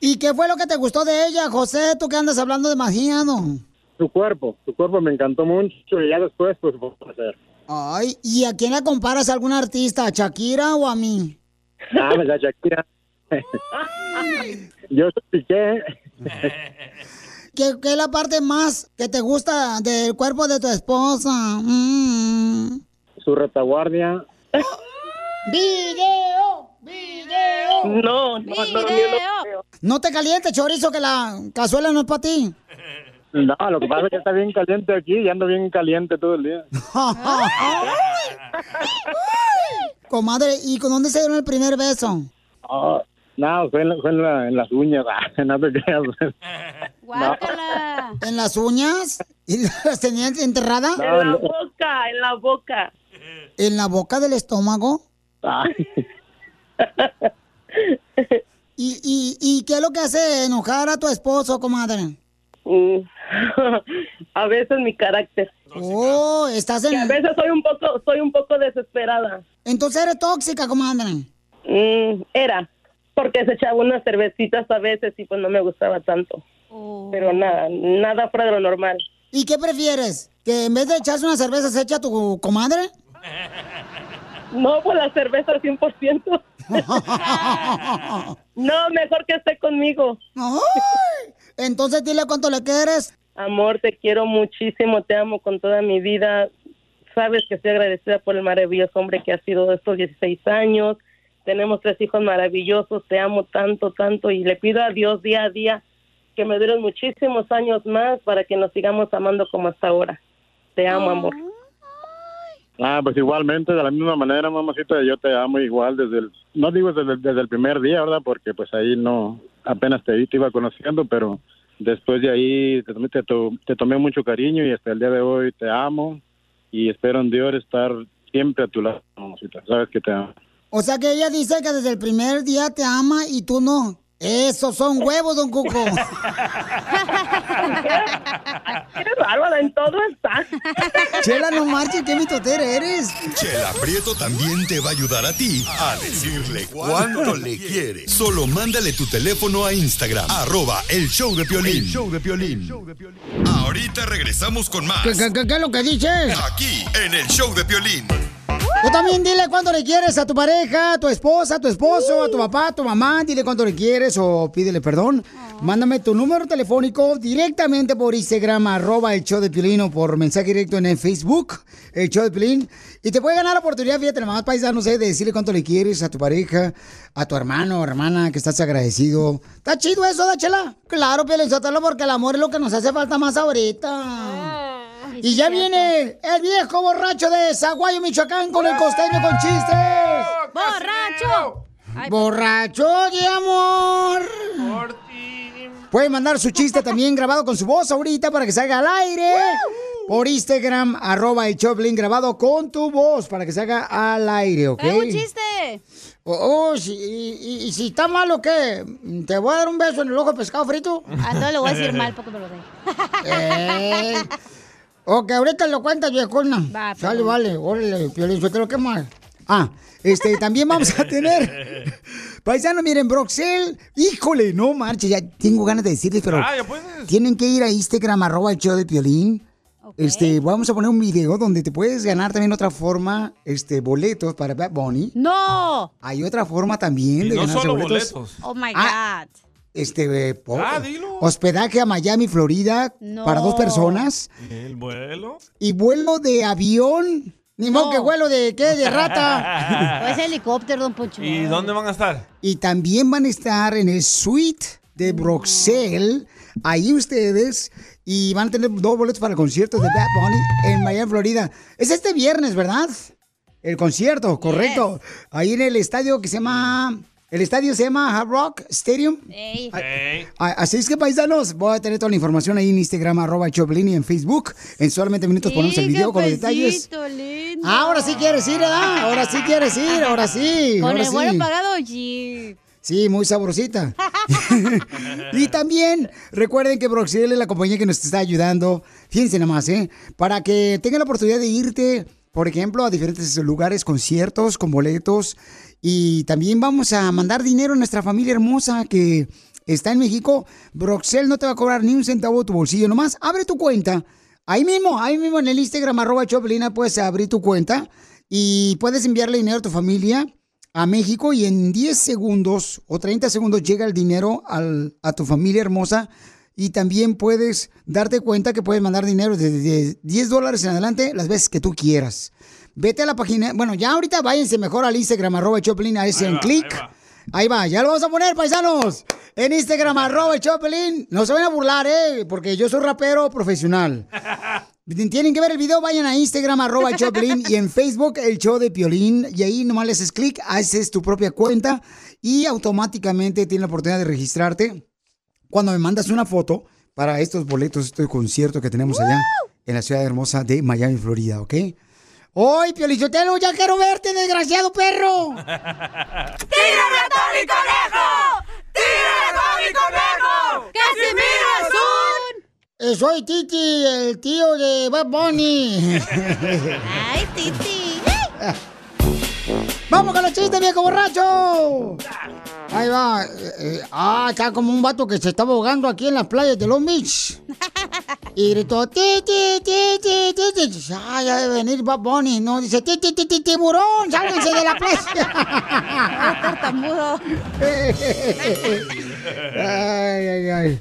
¿Y qué fue lo que te gustó de ella, José? Tú que andas hablando demasiado. Su cuerpo, su cuerpo me encantó mucho y ya después, pues, a hacer. Ay, ¿y a quién la comparas? ¿A algún artista? ¿A Shakira o a mí? Ah, pues la Shakira. Yo soy Piqué. ¿Qué, qué es la parte más que te gusta del cuerpo de tu esposa? Mm. Su retaguardia. ¡Video! ¡Video! No, no, no, no, no. No te calientes, chorizo, que la cazuela no es para ti. No, lo que pasa es que está bien caliente aquí y ando bien caliente todo el día. Comadre, ¿y con dónde se dieron el primer beso? Ah, no, fue, en, la- fue en, la- en las uñas. Ah, no te creas. Guácala. ¿En las uñas? ¿Y las tenías enterradas? En la boca, en la boca. ¿En la boca del estómago? ¿Y, y, ¿Y qué es lo que hace enojar a tu esposo, comadre? Mm. a veces mi carácter. Oh, estás en... Que a veces soy un poco, soy un poco desesperada. Entonces eres tóxica, comadre. Mm, era, porque se echaba unas cervecitas a veces y pues no me gustaba tanto. Pero nada, nada fuera de lo normal. ¿Y qué prefieres? ¿Que en vez de echarse una cerveza se echa tu comadre? No, pues la cerveza al 100%. no, mejor que esté conmigo. Entonces dile cuánto le quieres. Amor, te quiero muchísimo, te amo con toda mi vida. Sabes que estoy agradecida por el maravilloso hombre que ha sido estos 16 años. Tenemos tres hijos maravillosos, te amo tanto, tanto y le pido a Dios día a día que me duren muchísimos años más para que nos sigamos amando como hasta ahora. Te amo, amor. Ah, pues igualmente, de la misma manera, mamacita, yo te amo igual desde el, no digo desde, desde el primer día, ¿verdad? Porque pues ahí no, apenas te, te iba conociendo, pero después de ahí te, te, te tomé mucho cariño y hasta el día de hoy te amo y espero en Dios estar siempre a tu lado, mamacita. Sabes que te amo. O sea que ella dice que desde el primer día te ama y tú no. Esos son huevos, don Cuco. Qué bárbara, en todo está. Chela, no marches, qué mitotera eres. Chela Prieto también te va a ayudar a ti a decirle cuánto le quiere. Solo mándale tu teléfono a Instagram, arroba el show de Piolín. El show de Piolín. Ahorita regresamos con más. ¿Qué, qué, qué- qué es lo que dices? Aquí, en el show de Piolín. Tú también dile cuánto le quieres a tu pareja, a tu esposa, a tu esposo, a tu papá, a tu mamá. Dile cuánto le quieres o pídele perdón. Mándame tu número telefónico directamente por Instagram, arroba el show de Piolín o por mensaje directo en el Facebook, el show de Piolín. Y te puede ganar la oportunidad, fíjate, la más paisa, no sé, de decirle cuánto le quieres a tu pareja, a tu hermano o hermana, que estás agradecido. ¿Está chido eso, Dachela? Claro, Piolín, Sotelo, porque el amor es lo que nos hace falta más ahorita. Y ya viene el viejo borracho de Zaguayo, Michoacán, con el costeño con chistes. ¡Borracho! Borracho de amor. Puede mandar su chiste también grabado con su voz ahorita para que salga al aire. Por Instagram, arroba el Choplin grabado con tu voz para que salga al aire, ¿ok? ¡Trae un chiste! Oh, oh, sí, y, si está malo, ¿qué? ¿Te voy a dar un beso en el ojo de pescado frito? Ah, no le voy a decir mal porque me lo dé. Eh, ok, ahorita lo cuentas, viejona. Va, Sale, perdón. vale, órale, Piolín, yo creo que mal. Ah, este, también vamos a tener... Paisano, miren, Broxel, híjole, no marche, ya tengo ganas de decirles, pero Ah, ya puedes. tienen que ir a Instagram, arroba el show de Piolín. Este, vamos a poner un video donde te puedes ganar también otra forma, este, boletos para Bad Bunny. ¡No! Hay otra forma también Y de no ganarse solo boletos. boletos. Oh my Ah, God. Este, eh, po- Ah, dilo. hospedaje a Miami, Florida, No. para dos personas. ¿El vuelo? Y vuelo de avión. Ni modo No. que vuelo de qué, de rata. O es helicóptero, don Poncho. ¿Y dónde van a estar? y también van a estar en el suite de Broxel. Ahí ustedes. Y van a tener dos boletos para el concierto de Bad Bunny en Miami, Florida. Es este viernes, ¿verdad? El concierto, correcto. Ahí en el estadio que se llama. El estadio se llama Hard Rock Stadium. Ey. Ah, Así es que, paisanos, voy a tener toda la información ahí en Instagram, arroba Choplin y en Facebook. En solamente minutos ponemos el video con los detalles. lindo. Ahora sí quieres ir, ¿verdad? Ahora sí quieres ir, ahora sí. Con ahora el sí. vuelo pagado, sí. Sí, muy sabrosita. y también recuerden que Broxel es la compañía que nos está ayudando. Fíjense nada más, ¿eh? Para que tengan la oportunidad de irte, por ejemplo, a diferentes lugares, conciertos, con boletos. Y también vamos a mandar dinero a nuestra familia hermosa que está en México. Broxel no te va a cobrar ni un centavo de tu bolsillo. Nomás abre tu cuenta. Ahí mismo, ahí mismo en el Instagram, arroba Choplina, puedes abrir tu cuenta y puedes enviarle dinero a tu familia a México y en 10 segundos o 30 segundos llega el dinero a tu familia hermosa y también puedes darte cuenta que puedes mandar dinero desde 10 dólares en adelante las veces que tú quieras. Vete a la página, bueno, ya ahorita váyanse mejor al Instagram, arroba Choplin, a ese en clic. ahí va. Ya lo vamos a poner, paisanos. En Instagram, arroba Choplin. No se van a burlar, ¿eh? Porque yo soy rapero profesional. Tienen que ver el video, vayan a Instagram, arroba Choplin, y en Facebook, el show de Piolín. Y ahí nomás le haces clic, haces tu propia cuenta y automáticamente tienes la oportunidad de registrarte. Cuando me mandas una foto para estos boletos, este concierto que tenemos allá en la ciudad hermosa de Miami, Florida, ¿ok? ¡Hoy, Piolichotelo, ya quiero verte, desgraciado perro! ¡Tírame a Tony Conejo! ¡Tírame a Tony Conejo! ¡Casimiro es un... Soy Titi, el tío de Bad Bunny. Ay, Titi. ¡Vamos con los chistes, viejo borracho! Ahí va. eh, eh, ah, está como un vato que se estaba ahogando aquí en las playas de Long Beach. Y gritó, ti, ti, ti, ti, ti, ti. Ah, ya debe venir Bad Bunny. No, dice, ti, ti, ti, ti, tiburón, sálganse de la playa. tartamudo. ay, ay, ay.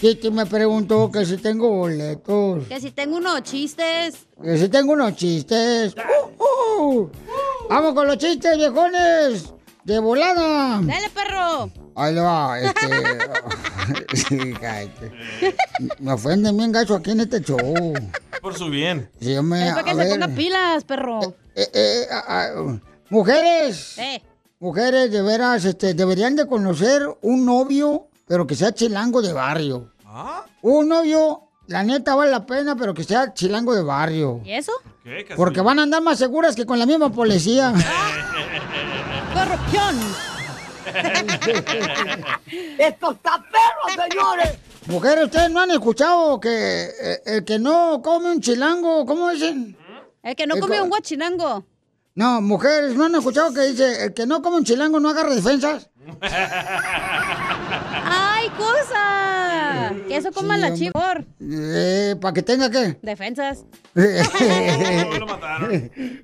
Titi me preguntó que si tengo boletos. Que si tengo unos chistes. Que si tengo unos chistes. Uh, uh. Vamos con los chistes, viejones. De volada. Dale, perro. Ahí le va, este. Sí, cállate. Me ofenden bien gacho aquí en este show. Por su bien. Sí, hombre, Es para que se ver. ponga pilas, perro. Eh, eh, ah, mujeres. Eh. Mujeres, de veras, este, deberían de conocer un novio, pero que sea chilango de barrio. ¿Ah? Un novio, la neta vale la pena, pero que sea chilango de barrio. ¿Y eso? ¿Qué? Porque van a andar más seguras que con la misma policía. Corrupción. ¡Esto está perro, señores! Mujeres, ¿ustedes no han escuchado que eh, el que no come un chilango, ¿cómo dicen? El que no El come co- un guachinango. No, mujeres, ¿no han escuchado que dice el que no come un chilango no agarra defensas? ¡Ay, cosa! Que eso coma Sí, la chivor. Eh, ¿Para que tenga qué? Defensas.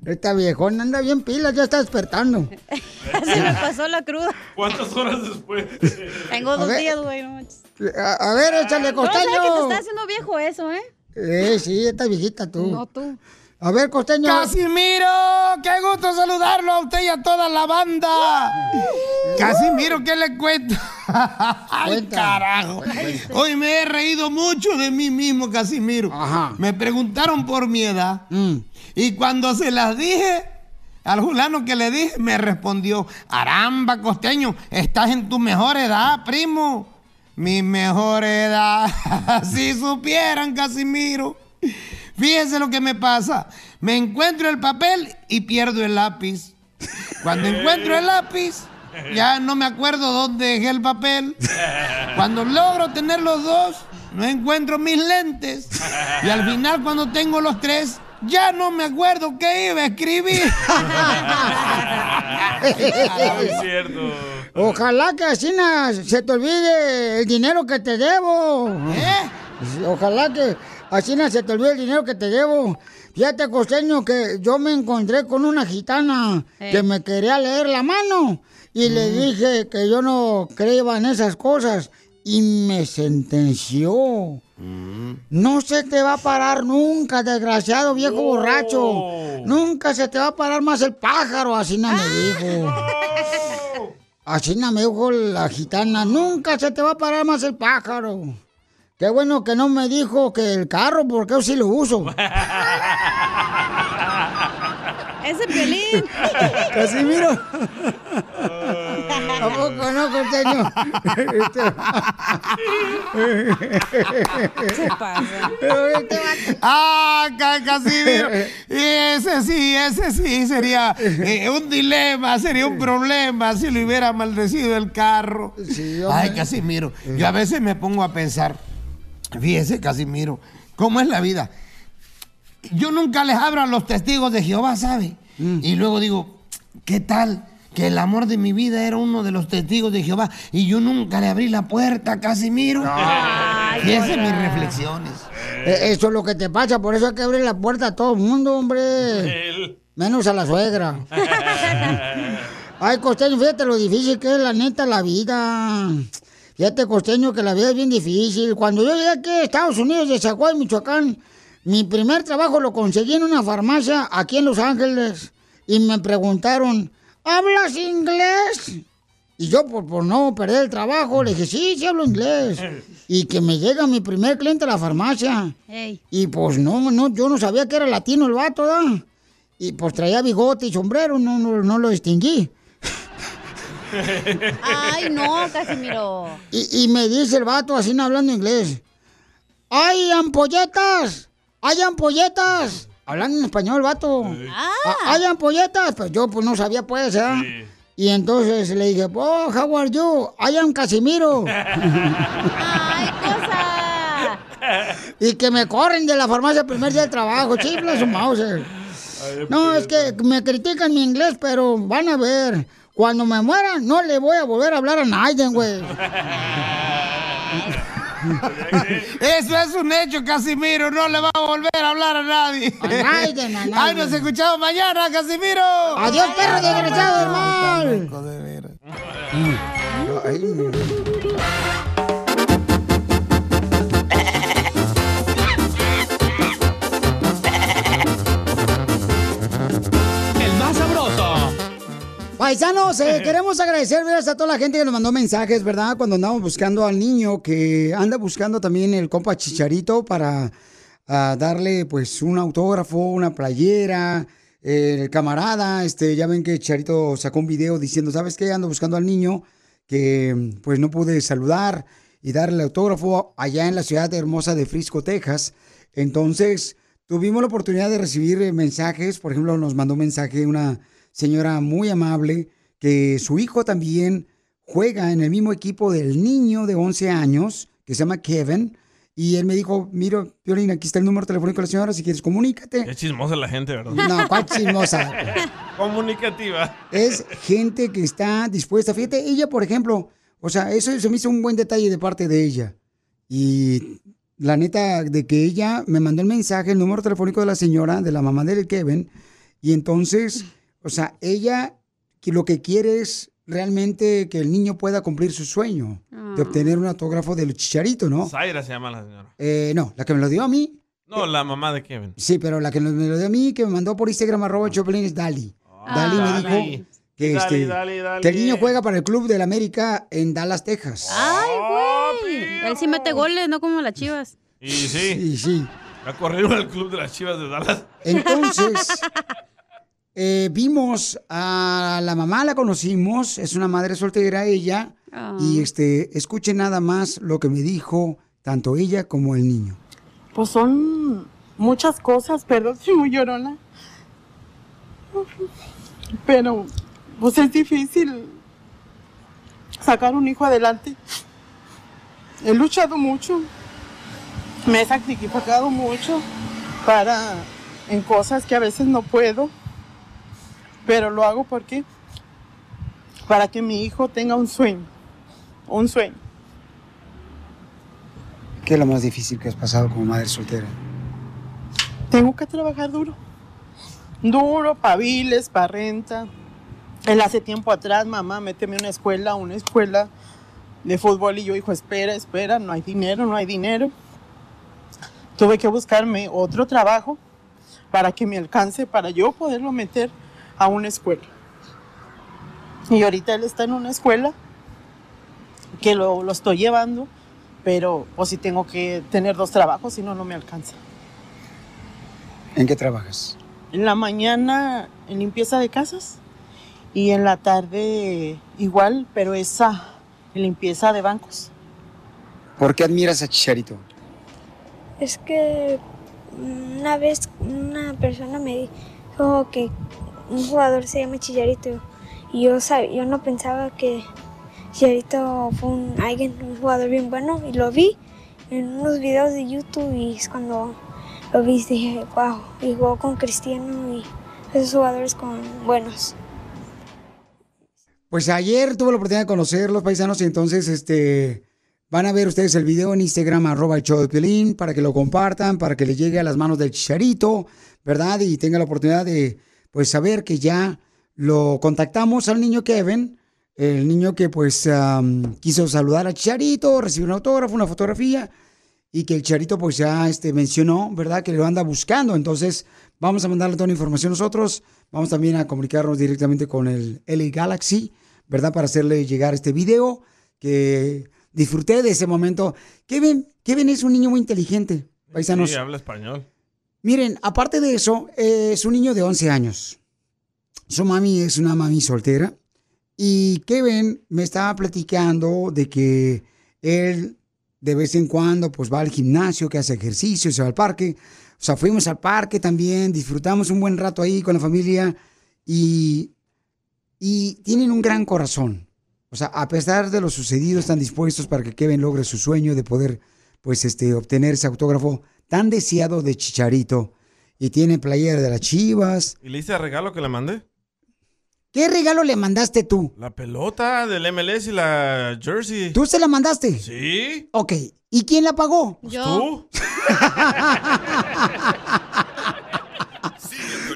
Esta viejona anda bien pilas, ya está despertando. Se me pasó la cruda. ¿Cuántas horas después? Tengo A dos ver. días, güey. No manches. A, a ver, échale No, ¿sabes que te está haciendo viejo eso, eh? Eh, sí, esta viejita tú. No, tú. A ver, costeño. Casimiro, qué gusto saludarlo a usted y a toda la banda. Casimiro, ¿qué le cuento? Ay, carajo. Hoy me he reído mucho de mí mismo, Casimiro. Ajá. Me preguntaron por mi edad Mm. y cuando se las dije, Al fulano que le dije me respondió, Aramba, costeño, estás en tu mejor edad, primo. Mi mejor edad, si supieran, Casimiro. Fíjense lo que me pasa. Me encuentro el papel y pierdo el lápiz. Cuando encuentro el lápiz, ya no me acuerdo dónde dejé el papel. Cuando logro tener los dos, no encuentro mis lentes. Y al final, cuando tengo los tres, ya no me acuerdo qué iba a escribir. es cierto. Ojalá que así se te olvide el dinero que te debo. ¿Eh? Ojalá que así na se te olvide el dinero que te debo. Fíjate, costeño, que yo me encontré con una gitana Eh. que me quería leer la mano y le dije que yo no creía en esas cosas y me sentenció. No se te va a parar nunca, desgraciado viejo borracho. Nunca se te va a parar más el pájaro, así no me dijo. Así no me dijo la gitana, nunca se te va a parar más el pájaro. Qué bueno que no me dijo que el carro, porque yo sí lo uso. Ese pelín. Casimiro. ¿A poco no, costeño? Se pasa. Ah, ca- Casimiro. Ese sí, ese sí sería eh, un dilema, sería un problema si le hubiera maldecido el carro. Ay, Casimiro, yo a veces me pongo a pensar, fíjese, Casimiro, ¿cómo es la vida? Yo nunca les abro a los testigos de Jehová, ¿sabe? Y luego digo, ¿qué tal? Que el amor de mi vida era uno de los testigos de Jehová y yo nunca le abrí la puerta a Casimiro. y esas son mis reflexiones. Eh, Eso es lo que te pasa, por eso hay que abrir la puerta a todo el mundo, hombre. Menos a la suegra. Ay, costeño, fíjate lo difícil que es la neta la vida. Fíjate, costeño, que la vida es bien difícil. Cuando yo llegué aquí a Estados Unidos, de Zaguay, Michoacán, mi primer trabajo lo conseguí en una farmacia aquí en Los Ángeles. Y me preguntaron, ¿hablas inglés? Y yo, por, por no perder el trabajo, le dije, sí, sí hablo inglés. Y que me llega mi primer cliente a la farmacia. Y pues no, no, yo no sabía que era latino el vato, ¿verdad? Y pues traía bigote y sombrero, no, no, no lo distinguí. Ay, no, Casimiro. Y, y me dice el vato así hablando inglés. ¡Ay, ampolletas! ¡Ay, ampolletas! Hablando en español, vato. Ah. "Ah, ¡Ay, ampolletas! Pues yo pues no sabía pues, ¿eh? Y entonces le dije, oh, how are you? I am Casimiro. Ay, cosa. y que me corren de la farmacia el primer día de trabajo, chifla su Mauser. No, es que me critican mi inglés, pero van a ver. Cuando me muera, no le voy a volver a hablar a nadie, güey. Eso es un hecho, Casimiro. No le va a volver a hablar a nadie. A nadie, a nadie. Ay, nos escuchamos mañana, Casimiro. Adiós, perro desgraciado del mal. Paisanos, eh, queremos agradecer a toda la gente que nos mandó mensajes, ¿verdad? Cuando andamos buscando al niño que anda buscando también el compa Chicharito para darle pues un autógrafo, una playera. el camarada, este, ya ven que Chicharito sacó un video diciendo, ¿sabes qué? Ando buscando al niño que pues no pude saludar y darle el autógrafo allá en la ciudad hermosa de Frisco, Texas. Entonces, tuvimos la oportunidad de recibir eh, mensajes. Por ejemplo, nos mandó un mensaje una señora muy amable que su hijo también juega en el mismo equipo del niño de 11 años que se llama Kevin. Y él me dijo, mira, Violín, aquí está el número telefónico de la señora, si quieres comunícate. Es chismosa la gente, ¿verdad? No, ¿cuál chismosa? Comunicativa. es gente que está dispuesta. Fíjate, ella, por ejemplo, o sea, eso se me hizo un buen detalle de parte de ella. Y la neta, de que ella me mandó el mensaje, el número telefónico de la señora, de la mamá del Kevin, y entonces, o sea, ella que lo que quiere es realmente que el niño pueda cumplir su sueño de obtener un autógrafo del chicharito, ¿no? Zaira se llama la señora. Eh, no, la que me lo dio a mí, No, la mamá de Kevin. sí, pero la que me lo dio a mí, que me mandó por Instagram arroba Choplin es Dali. Dali me Dali. dijo que, Dali, este, Dali. que el niño juega para el Club del América en Dallas, Texas. Ay, güey. Él sí mete goles, no como las chivas. Y sí. Y sí. La corrieron al club de las chivas de Dallas. Entonces, eh, vimos a la mamá, la conocimos, es una madre soltera ella, Ah. y este, escuche nada más lo que me dijo tanto ella como el niño. Pues son muchas cosas, perdón, soy muy llorona. Pero, pues es difícil sacar un hijo adelante. He luchado mucho, me he sacrificado mucho para en cosas que a veces no puedo, pero lo hago porque para que mi hijo tenga un sueño, un sueño. ¿Qué es lo más difícil que has pasado como madre soltera? Tengo que trabajar duro. Duro, para biles, para renta. Él hace tiempo atrás, mamá, méteme una escuela, una escuela de fútbol y yo, hijo, espera, espera, no hay dinero, no hay dinero. Tuve que buscarme otro trabajo para que me alcance, para yo poderlo meter a una escuela. Y ahorita él está en una escuela que lo, lo estoy llevando, pero o si tengo que tener dos trabajos, si no, no me alcanza. ¿En qué trabajas? En la mañana en limpieza de casas y en la tarde igual, pero esa en limpieza de bancos. ¿Por qué admiras a Chicharito? Es que una vez una persona me dijo que un jugador se llama Chillarito y yo, sab- yo no pensaba que Chillarito fue un, alguien, un jugador bien bueno y lo vi en unos videos de YouTube y es cuando lo vi dije, wow, y jugó con Cristiano y esos jugadores con buenos. Pues ayer tuve la oportunidad de conocer los paisanos y entonces este van a ver ustedes el video en Instagram arroba el show de Piolín para que lo compartan, para que le llegue a las manos del chicharito, ¿verdad? Y tenga la oportunidad de pues saber que ya lo contactamos al niño Kevin, el niño que pues am, quiso saludar al chicharito, recibir un autógrafo, una fotografía y que el chicharito pues ya este, mencionó, ¿verdad? Que lo anda buscando. Entonces vamos a mandarle toda la información nosotros. Vamos también a comunicarnos directamente con el LA Galaxy, ¿verdad? Para hacerle llegar este video que disfruté de ese momento. Kevin, Kevin es un niño muy inteligente, paisanos. Sí, habla español. Miren, aparte de eso, eh, es un niño de 11 años. Su mami es una mami soltera. Y Kevin me estaba platicando de que él de vez en cuando pues va al gimnasio, que hace ejercicio, se va al parque. O sea, fuimos al parque también, disfrutamos un buen rato ahí con la familia y, y tienen un gran corazón. O sea, a pesar de lo sucedido, están dispuestos para que Kevin logre su sueño de poder pues este, obtener ese autógrafo tan deseado de Chicharito. Y tiene playera de las Chivas. ¿Y le hice el regalo que le mandé? ¿Qué regalo le mandaste tú? La pelota del MLS y la jersey. ¿Tú se la mandaste? Sí. Ok. ¿Y quién la pagó? ¿Tú?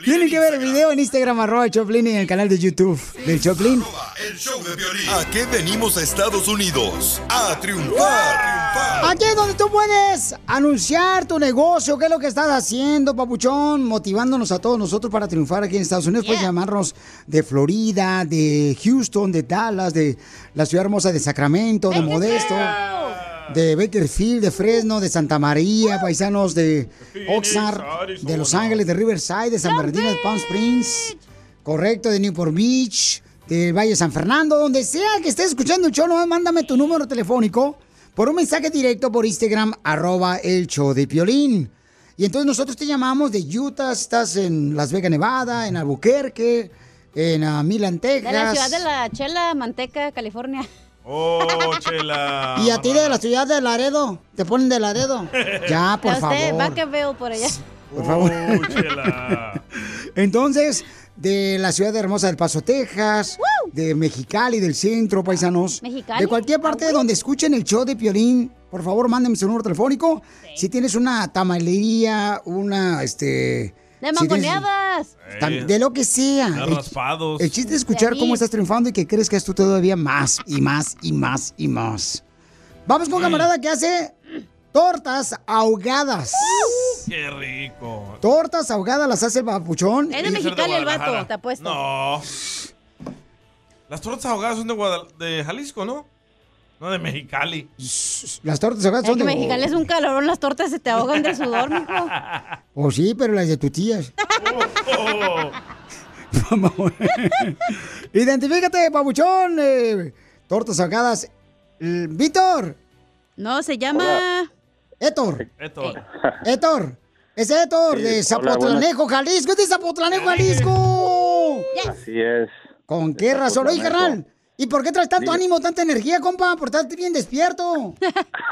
Tienen que ver el video en Instagram, arroba el Choplin y en el canal de YouTube del Choplin. El show de violín. ¿A qué venimos a Estados Unidos? A triunfar. Aquí es donde tú puedes anunciar tu negocio, qué es lo que estás haciendo, papuchón, motivándonos a todos nosotros para triunfar aquí en Estados Unidos. Puedes llamarnos de Florida, de Houston, de Dallas, de la ciudad hermosa de Sacramento, de Modesto, de Bakersfield, de Fresno, de Santa María, paisanos de Oxnard, de Los Ángeles, de Riverside, de San Bernardino, de Palm Springs, correcto, de Newport Beach, de Valle San Fernando, donde sea que estés escuchando el show, nomás mándame tu número telefónico por un mensaje directo por Instagram, arroba el show de Piolín. Y entonces nosotros te llamamos de Utah, estás en Las Vegas, Nevada, en Albuquerque, en ah, Milan, De Texas. la ciudad de la Chela, Manteca, California. Oh, chela. Y a ti de la ciudad de Laredo, te ponen de Laredo. Ya, por usted, favor. va que veo por allá. Por favor. Oh, chela. Entonces, de la ciudad hermosa del Paso, Texas, de Mexicali, del centro, paisanos. ¿Mexicali? De cualquier parte de donde escuchen el show de Piolín, por favor, mándenme su número telefónico. Si tienes una tamalería, una, este... De mangoneadas. de lo que sea. Ya El- raspados. El chiste es escuchar cómo estás triunfando y que crezcas tú todavía más y más y más y más. Vamos con un camarada que hace tortas ahogadas. Qué rico. Tortas ahogadas las hace el papuchón. Es de de Mexicali el vato, te apuesto. No. Las tortas ahogadas son de, Guadal- de Jalisco, ¿no? No de Mexicali. Las tortas ahogadas son de... Mexicali es un calorón, las tortas se te ahogan del sudor, mijo. Oh, sí, pero las de tus tías. Identifícate, papuchón. eh, tortas ahogadas. Eh, Víctor. No, se llama... Héctor. Héctor. Héctor. Es Héctor Sí, de hola, Zapotlanejo, Jalisco. Es de Zapotlanejo, Jalisco. Así es. ¿Con qué razón? Oye, carnal. ¿Y por qué traes tanto ánimo, tanta energía, compa? Por estar bien despierto.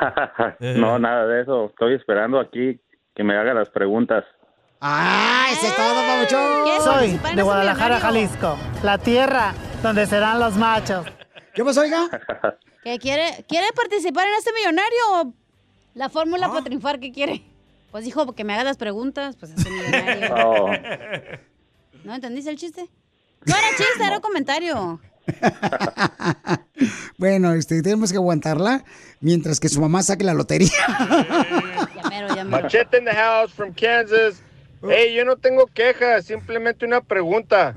no, nada de eso. Estoy esperando aquí que me haga las preguntas. ¡Ah, ese es todo, papuchón! Soy de Guadalajara, Jalisco, la tierra donde serán los machos. ¿Qué pasó, oiga? ¿Que quiere, ¿Quiere participar en este millonario o la fórmula Ah. para triunfar que quiere? Pues dijo que me haga las preguntas, pues es un millonario. Oh. ¿No entendiste el chiste? No era chiste, era un comentario. Bueno, este, tenemos que aguantarla mientras que su mamá saque la lotería. Machete in the house from Kansas. Hey, yo no tengo quejas, simplemente una pregunta.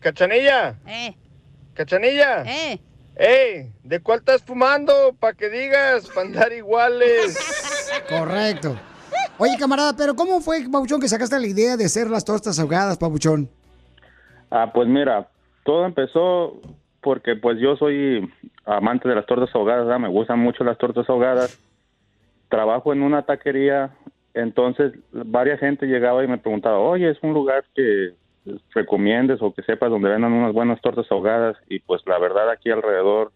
Cachanilla. Eh. Cachanilla. Eh. Hey, ¿de cuál estás fumando? Para que digas, para andar iguales. Correcto. Oye, camarada, pero ¿cómo fue, Pabuchón, que sacaste la idea de hacer las tortas ahogadas, Pabuchón? Ah, pues mira, todo empezó porque pues yo soy amante de las tortas ahogadas, me gustan mucho las tortas ahogadas. Trabajo en una taquería, entonces varias gente llegaba y me preguntaba, oye, es un lugar que recomiendes o que sepas donde vendan unas buenas tortas ahogadas y pues la verdad aquí alrededor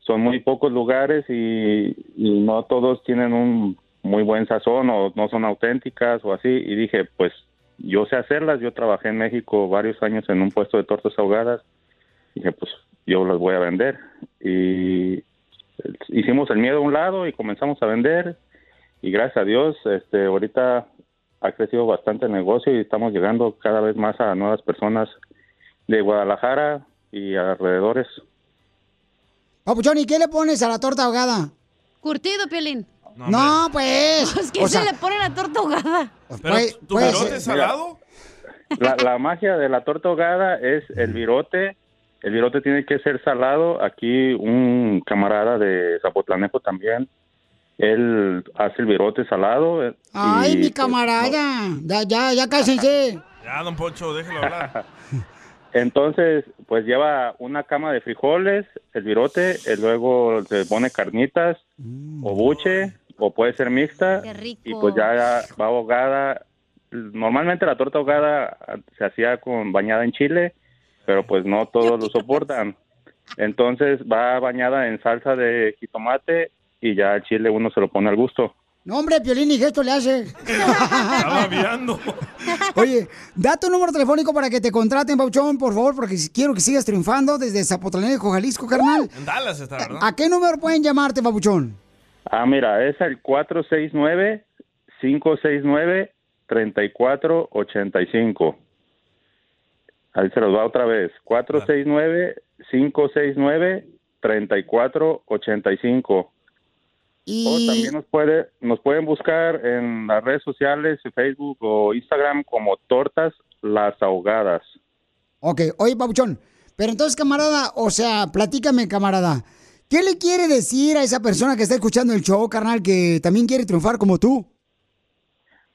son muy pocos lugares y no todos tienen un muy buen sazón o no son auténticas o así. Y dije pues yo sé hacerlas, yo trabajé en México varios años en un puesto de tortas ahogadas dije pues yo las voy a vender y hicimos el miedo a un lado y comenzamos a vender y gracias a Dios este ahorita ha crecido bastante el negocio y estamos llegando cada vez más a nuevas personas de Guadalajara y alrededores. Papuchón, ¿y qué le pones a la torta ahogada? Curtido, Piolín. No, pues. Pues, ¿qué o se sea, le pone a la torta ahogada? ¿Pero Pues- tu pues, virote eh, es salado? La, la magia de la torta ahogada es el virote. El virote tiene que ser salado. Aquí un camarada de Zapotlanejo también, él hace el virote salado. eh, Ay, y, mi pues, camarada. Ya, ya, ya cállense. Ya, don Poncho, déjelo hablar. Entonces, pues lleva una cama de frijoles, el virote, y luego se pone carnitas o buche, o puede ser mixta. Y pues ya va ahogada. Normalmente la torta ahogada se hacía con bañada en chile, pero pues no todos lo soportan. Entonces va bañada en salsa de jitomate y ya el chile uno se lo pone al gusto. No, hombre, Piolín y gesto le hace. Estaba viando. Oye, da tu número telefónico para que te contraten, Pauchón, por favor, porque quiero que sigas triunfando desde Zapotlanejo, Jalisco, carnal. En Dallas está, ¿verdad? ¿A qué número pueden llamarte, Papuchón? Ah, mira, es el 469-569-3485. Ahí se los va otra vez. 469-569-3485. O Y también nos puede nos pueden buscar en las redes sociales, Facebook o Instagram como Tortas Las Ahogadas. Ok, oye, Papuchón, pero entonces, camarada, o sea, platícame, camarada, ¿qué le quiere decir a esa persona que está escuchando el show, carnal, que también quiere triunfar como tú?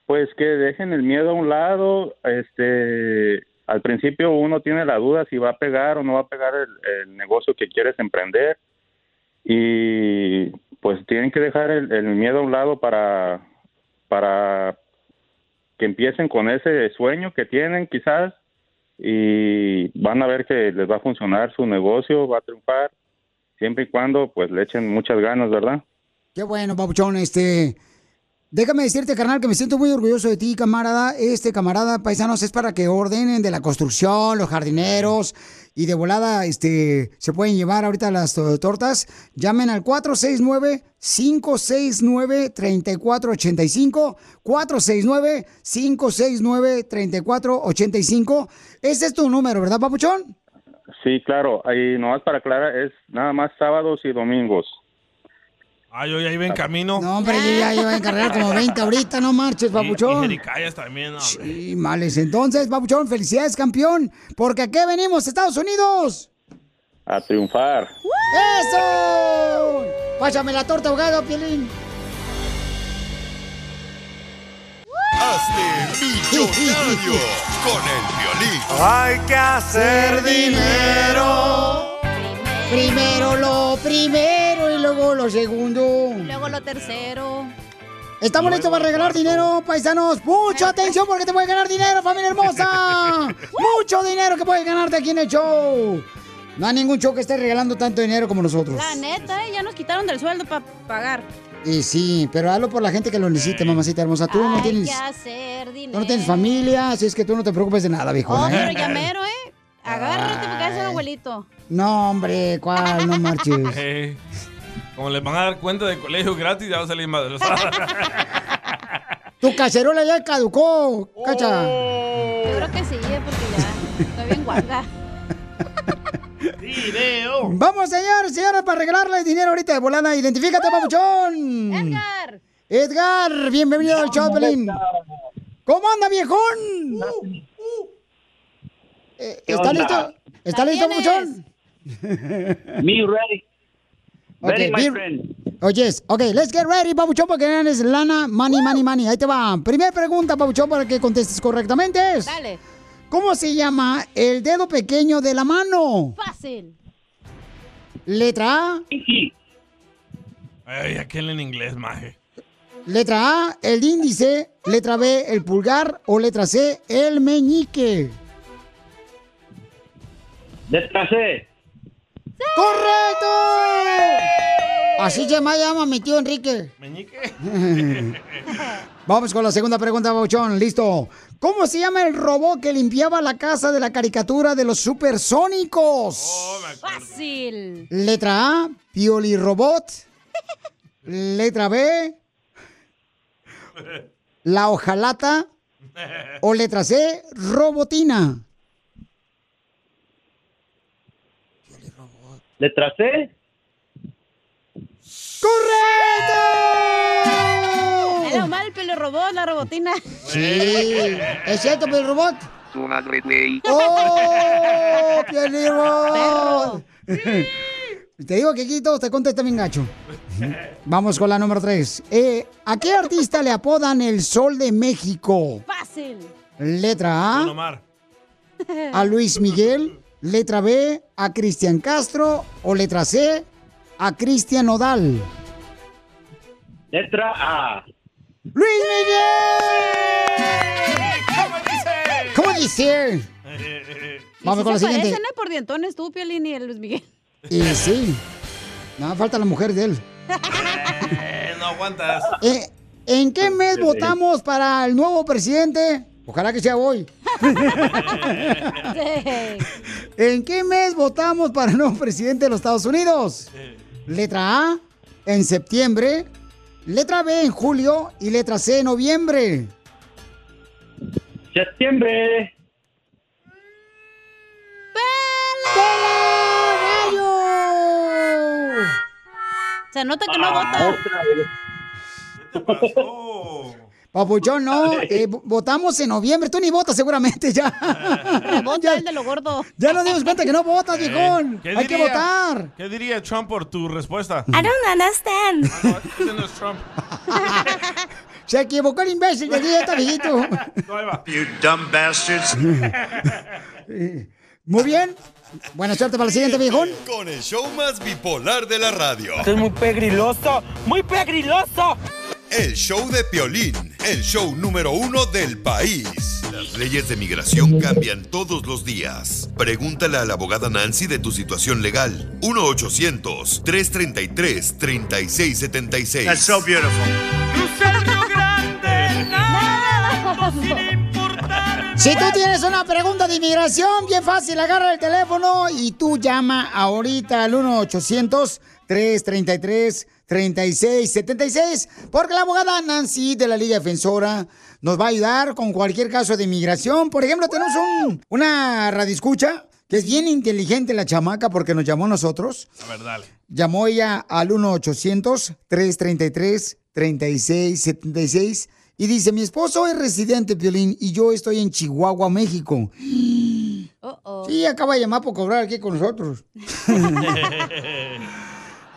Pues que dejen el miedo a un lado. Este, al principio uno tiene la duda si va a pegar o no va a pegar el, el negocio que quieres emprender. Y pues tienen que dejar el, miedo a un lado para, para que empiecen con ese sueño que tienen quizás y van a ver que les va a funcionar su negocio, va a triunfar, siempre y cuando pues le echen muchas ganas, ¿verdad? Qué bueno, este... Déjame decirte, carnal, que me siento muy orgulloso de ti, camarada. Este, camarada, paisanos, es para que ordenen de la construcción, los jardineros, y de volada, este, se pueden llevar ahorita las to- tortas. Llamen al 469-569-3485. 469-569-3485. Ese es tu número, ¿verdad, Papuchón? Sí, claro, ahí nomás para aclarar es nada más sábados y domingos. Ah, yo ya iba en camino. No, hombre, yo ya iba a encargar como 20 ahorita, no marches, Y, y Papuchón. jericayas también, hombre. Sí, males. Entonces, Papuchón, felicidades, campeón. Porque aquí venimos, Estados Unidos. A triunfar. ¡Eso! Pásame la torta ahogada, Pielín. Hazte millonario con el violín. Hay que hacer dinero. Primero lo primero y luego lo segundo. Luego lo tercero. ¿Estamos listos para regalar dinero, paisanos? Mucha atención porque te puede ganar dinero, familia hermosa. Mucho dinero que puedes ganarte aquí en el show. No hay ningún show que esté regalando tanto dinero como nosotros. La neta, ¿eh? ya nos quitaron del sueldo para pagar. Y sí, pero hazlo por la gente que lo necesite, mamacita hermosa. Tú no Hay tienes, que hacer dinero. tú no tienes familia, así es que tú no te preocupes de nada, viejo. Oh, pero llamero, ¿eh? Agárrate porque es el abuelito. No, hombre, ¿cuál? No marches. Eh, como les van a dar cuenta de colegio gratis, ya va a salir madre. Tu cacerola ya caducó, cacha. Yo creo que sí, ¿eh? porque ya estoy bien guanga. Vamos, señores, señores, para regalarle dinero ahorita de volada. Identifícate, papuchón. Edgar. Edgar, bienvenido al show, Pelín. ¿Cómo anda, viejón? Eh, ¿Qué ¿Está onda? listo? ¿Está ¿La listo, tienes? papuchón? Me ready. Ready, my be- friend. Oh, yes. Ok, let's get ready, papuchón, porque ganes lana, money, money, money. Ahí te va. Primera pregunta, papuchón, para que contestes correctamente es... Dale. ¿Cómo se llama el dedo pequeño de la mano? Fácil. Letra A. Ay, aquel en inglés, maje. Letra A, el índice. Letra B, el pulgar. O letra C, el meñique. Letra C. ¡Correcto! Así se me llama mi tío Enrique. ¿Meñique? Vamos con la segunda pregunta, Bauchón. Listo. ¿Cómo se llama el robot que limpiaba la casa de la caricatura de los supersónicos? Fácil. Letra A, Pioli Robot. Letra B, la hojalata. O letra C, Robotina. Letra C. ¡Correcto! Era mal el pelo robot, la robotina. Sí, es cierto, Pioli Robot. Tu madre, güey. ¡Oh! Pioli Robot. Te digo que aquí todos te contestan bien gacho. Vamos con la número 3. ¿A qué artista le apodan el Sol de México? Fácil. Letra Don A, Omar. a Luis Miguel. Letra B, a Cristian Castro. O letra C, a Cristian Nodal. Letra A. ¡Luis Miguel! ¿Cómo dice? Vamos Sí con la siguiente. parecen. Por dientones tú, Piolín y el Luis Miguel. Y sí. No, falta la mujer de él. Eh, no aguantas. Eh, ¿En qué mes votamos para el nuevo presidente? Ojalá que sea hoy. ¿En qué mes votamos para el nuevo presidente de los Estados Unidos? Letra A, en septiembre. Letra B, en julio. Y letra C, en noviembre. Septiembre. ¡Gallo! Se nota que no Ah, vota. otra vez. Papuchón, no. eh, vo- votamos en noviembre. Tú ni votas seguramente ya. Rebota el de lo gordo. Ya nos dimos cuenta que no votas, viejón. ¿Qué Hay que diría- votar. ¿Qué diría Trump por tu respuesta? I don't understand. Trump. Se equivocó el imbécil de dieta, viejito. You dumb bastards. Muy bien. Buena suerte para el siguiente, viejón. Con el show más bipolar de la radio. Esto es muy pegriloso, muy pegriloso. El show de Piolín, el show número uno del país. Las leyes de migración cambian todos los días. Pregúntale a la abogada Nancy de tu situación legal. 1-800-333-3676. That's so beautiful. Si tú tienes una pregunta de inmigración, bien fácil, agarra el teléfono y tú llama ahorita al 1-800-333-3676, porque la abogada Nancy de la Liga Defensora nos va a ayudar con cualquier caso de inmigración. Por ejemplo, tenemos un, una radiscucha que es bien inteligente la chamaca porque nos llamó a nosotros. A ver, dale. Llamó ella al 1-800-333-3676 y dice, mi esposo es residente, Violín, y yo estoy en Chihuahua, México. Sí, acaba de llamar por cobrar aquí con nosotros.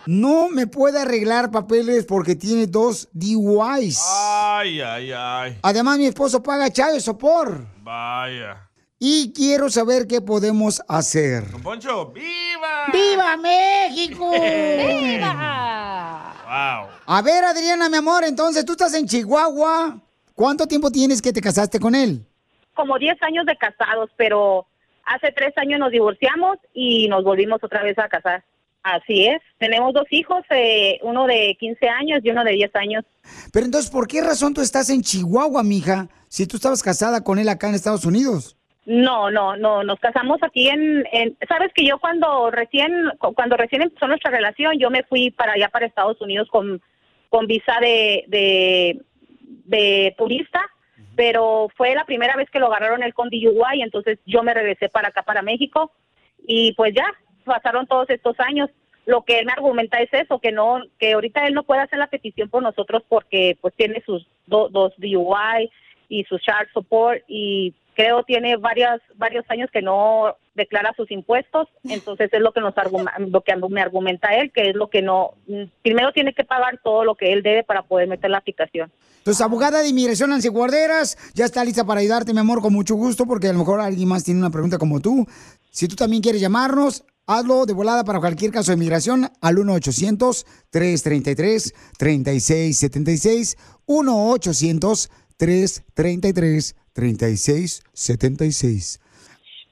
no me puede arreglar papeles porque tiene dos DUIs. Ay, ay, ay. Además, mi esposo paga Chayo Sopor. Vaya. Y quiero saber qué podemos hacer. Don Poncho, ¡viva! ¡Viva México! Wow. A ver, Adriana, mi amor, entonces tú estás en Chihuahua. ¿Cuánto tiempo tienes que te casaste con él? como 10 años de casados, pero hace tres años nos divorciamos y nos volvimos otra vez a casar. Así es. Tenemos dos hijos, eh, uno de 15 años y uno de 10 años. Pero entonces, ¿por qué razón tú estás en Chihuahua, mija, si tú estabas casada con él acá en Estados Unidos? No, no, no, nos casamos aquí en, en- sabes que yo cuando recién cuando recién empezó nuestra relación, yo me fui para allá para Estados Unidos con con visa de de, de turista, pero fue la primera vez que lo agarraron él con DUI, entonces yo me regresé para acá para México y pues ya pasaron todos estos años. Lo que él me argumenta es eso, que no que ahorita él no puede hacer la petición por nosotros porque pues tiene sus do- dos DUI y su child support y creo tiene varias varios años que no declara sus impuestos, entonces es lo que nos arguma- lo que me argumenta él, que es lo que no primero tiene que pagar todo lo que él debe para poder meter la aplicación. Entonces, abogada de inmigración, Nancy Guarderas, ya está lista para ayudarte, mi amor, con mucho gusto, porque a lo mejor alguien más tiene una pregunta como tú. Si tú también quieres llamarnos, hazlo de volada para cualquier caso de inmigración al 1-800-333-3676. 1-800-333-3676.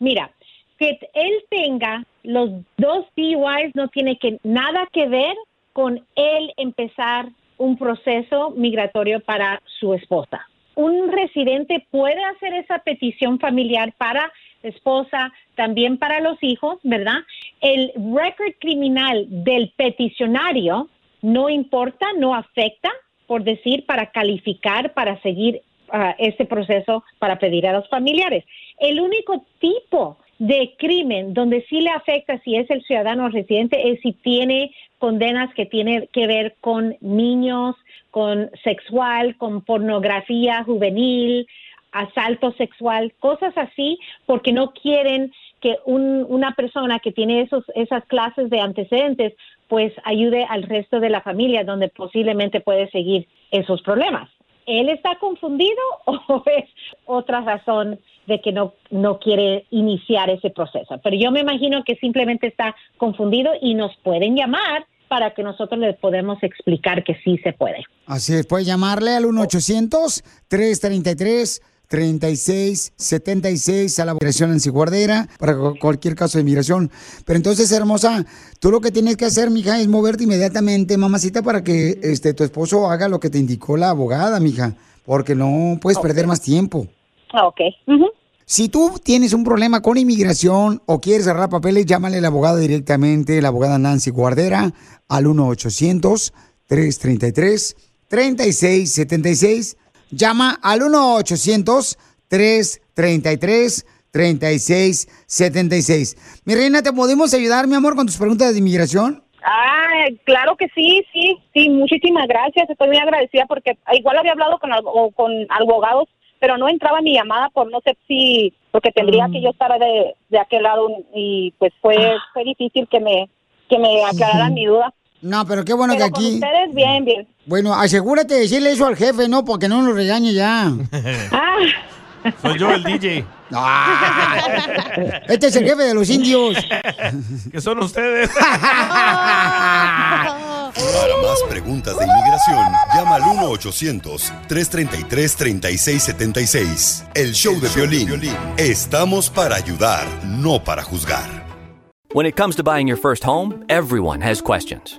Mira, que él tenga los dos DUIs no tiene que nada que ver con él empezar un proceso migratorio para su esposa. Un residente puede hacer esa petición familiar para esposa, también para los hijos, ¿verdad? El récord criminal del peticionario no importa, no afecta, por decir, para calificar, para seguir ah, este proceso para pedir a los familiares. El único tipo de crimen donde sí le afecta si es el ciudadano residente es si tiene condenas que tienen que ver con niños, con sexual, con pornografía juvenil, asalto sexual, cosas así, porque no quieren que un- una persona que tiene esos, esas clases de antecedentes pues ayude al resto de la familia donde posiblemente puede seguir esos problemas. ¿Él está confundido o es otra razón de que no, no quiere iniciar ese proceso? Pero yo me imagino que simplemente está confundido y nos pueden llamar para que nosotros les podemos explicar que sí se puede. Así es, puedes llamarle al 1-800-333-3676 a la migración en Guardera para cu- cualquier caso de inmigración. Pero entonces, hermosa, tú lo que tienes que hacer, mija, es moverte inmediatamente, mamacita, para que este, tu esposo haga lo que te indicó la abogada, mija, porque no puedes perder más tiempo. Ok. Si tú tienes un problema con inmigración o quieres cerrar papeles, llámale a la abogada directamente, la abogada Nancy Guardera, al 1-800-333-3676. Llama al 1-800-333-3676. Mi reina, ¿te podemos ayudar, mi amor, con tus preguntas de inmigración? Ah, claro que sí, sí, sí, muchísimas gracias. Estoy muy agradecida porque igual había hablado con, con abogados, pero no entraba mi llamada por no sé si, porque tendría que yo estar de, de aquel lado y pues fue, fue difícil que me, que me aclararan mi duda. No, pero qué bueno Pero que con aquí... ustedes, bien, bien. Bueno, asegúrate de decirle eso al jefe, ¿no? Porque no nos regañe ya. Ah. Soy yo el DJ. Este es el jefe de los indios. que son ustedes. Para más preguntas de inmigración, llama al 1-800-333-3676. El show de violín. Estamos para ayudar, no para juzgar. When it comes to buying your first home, everyone has questions.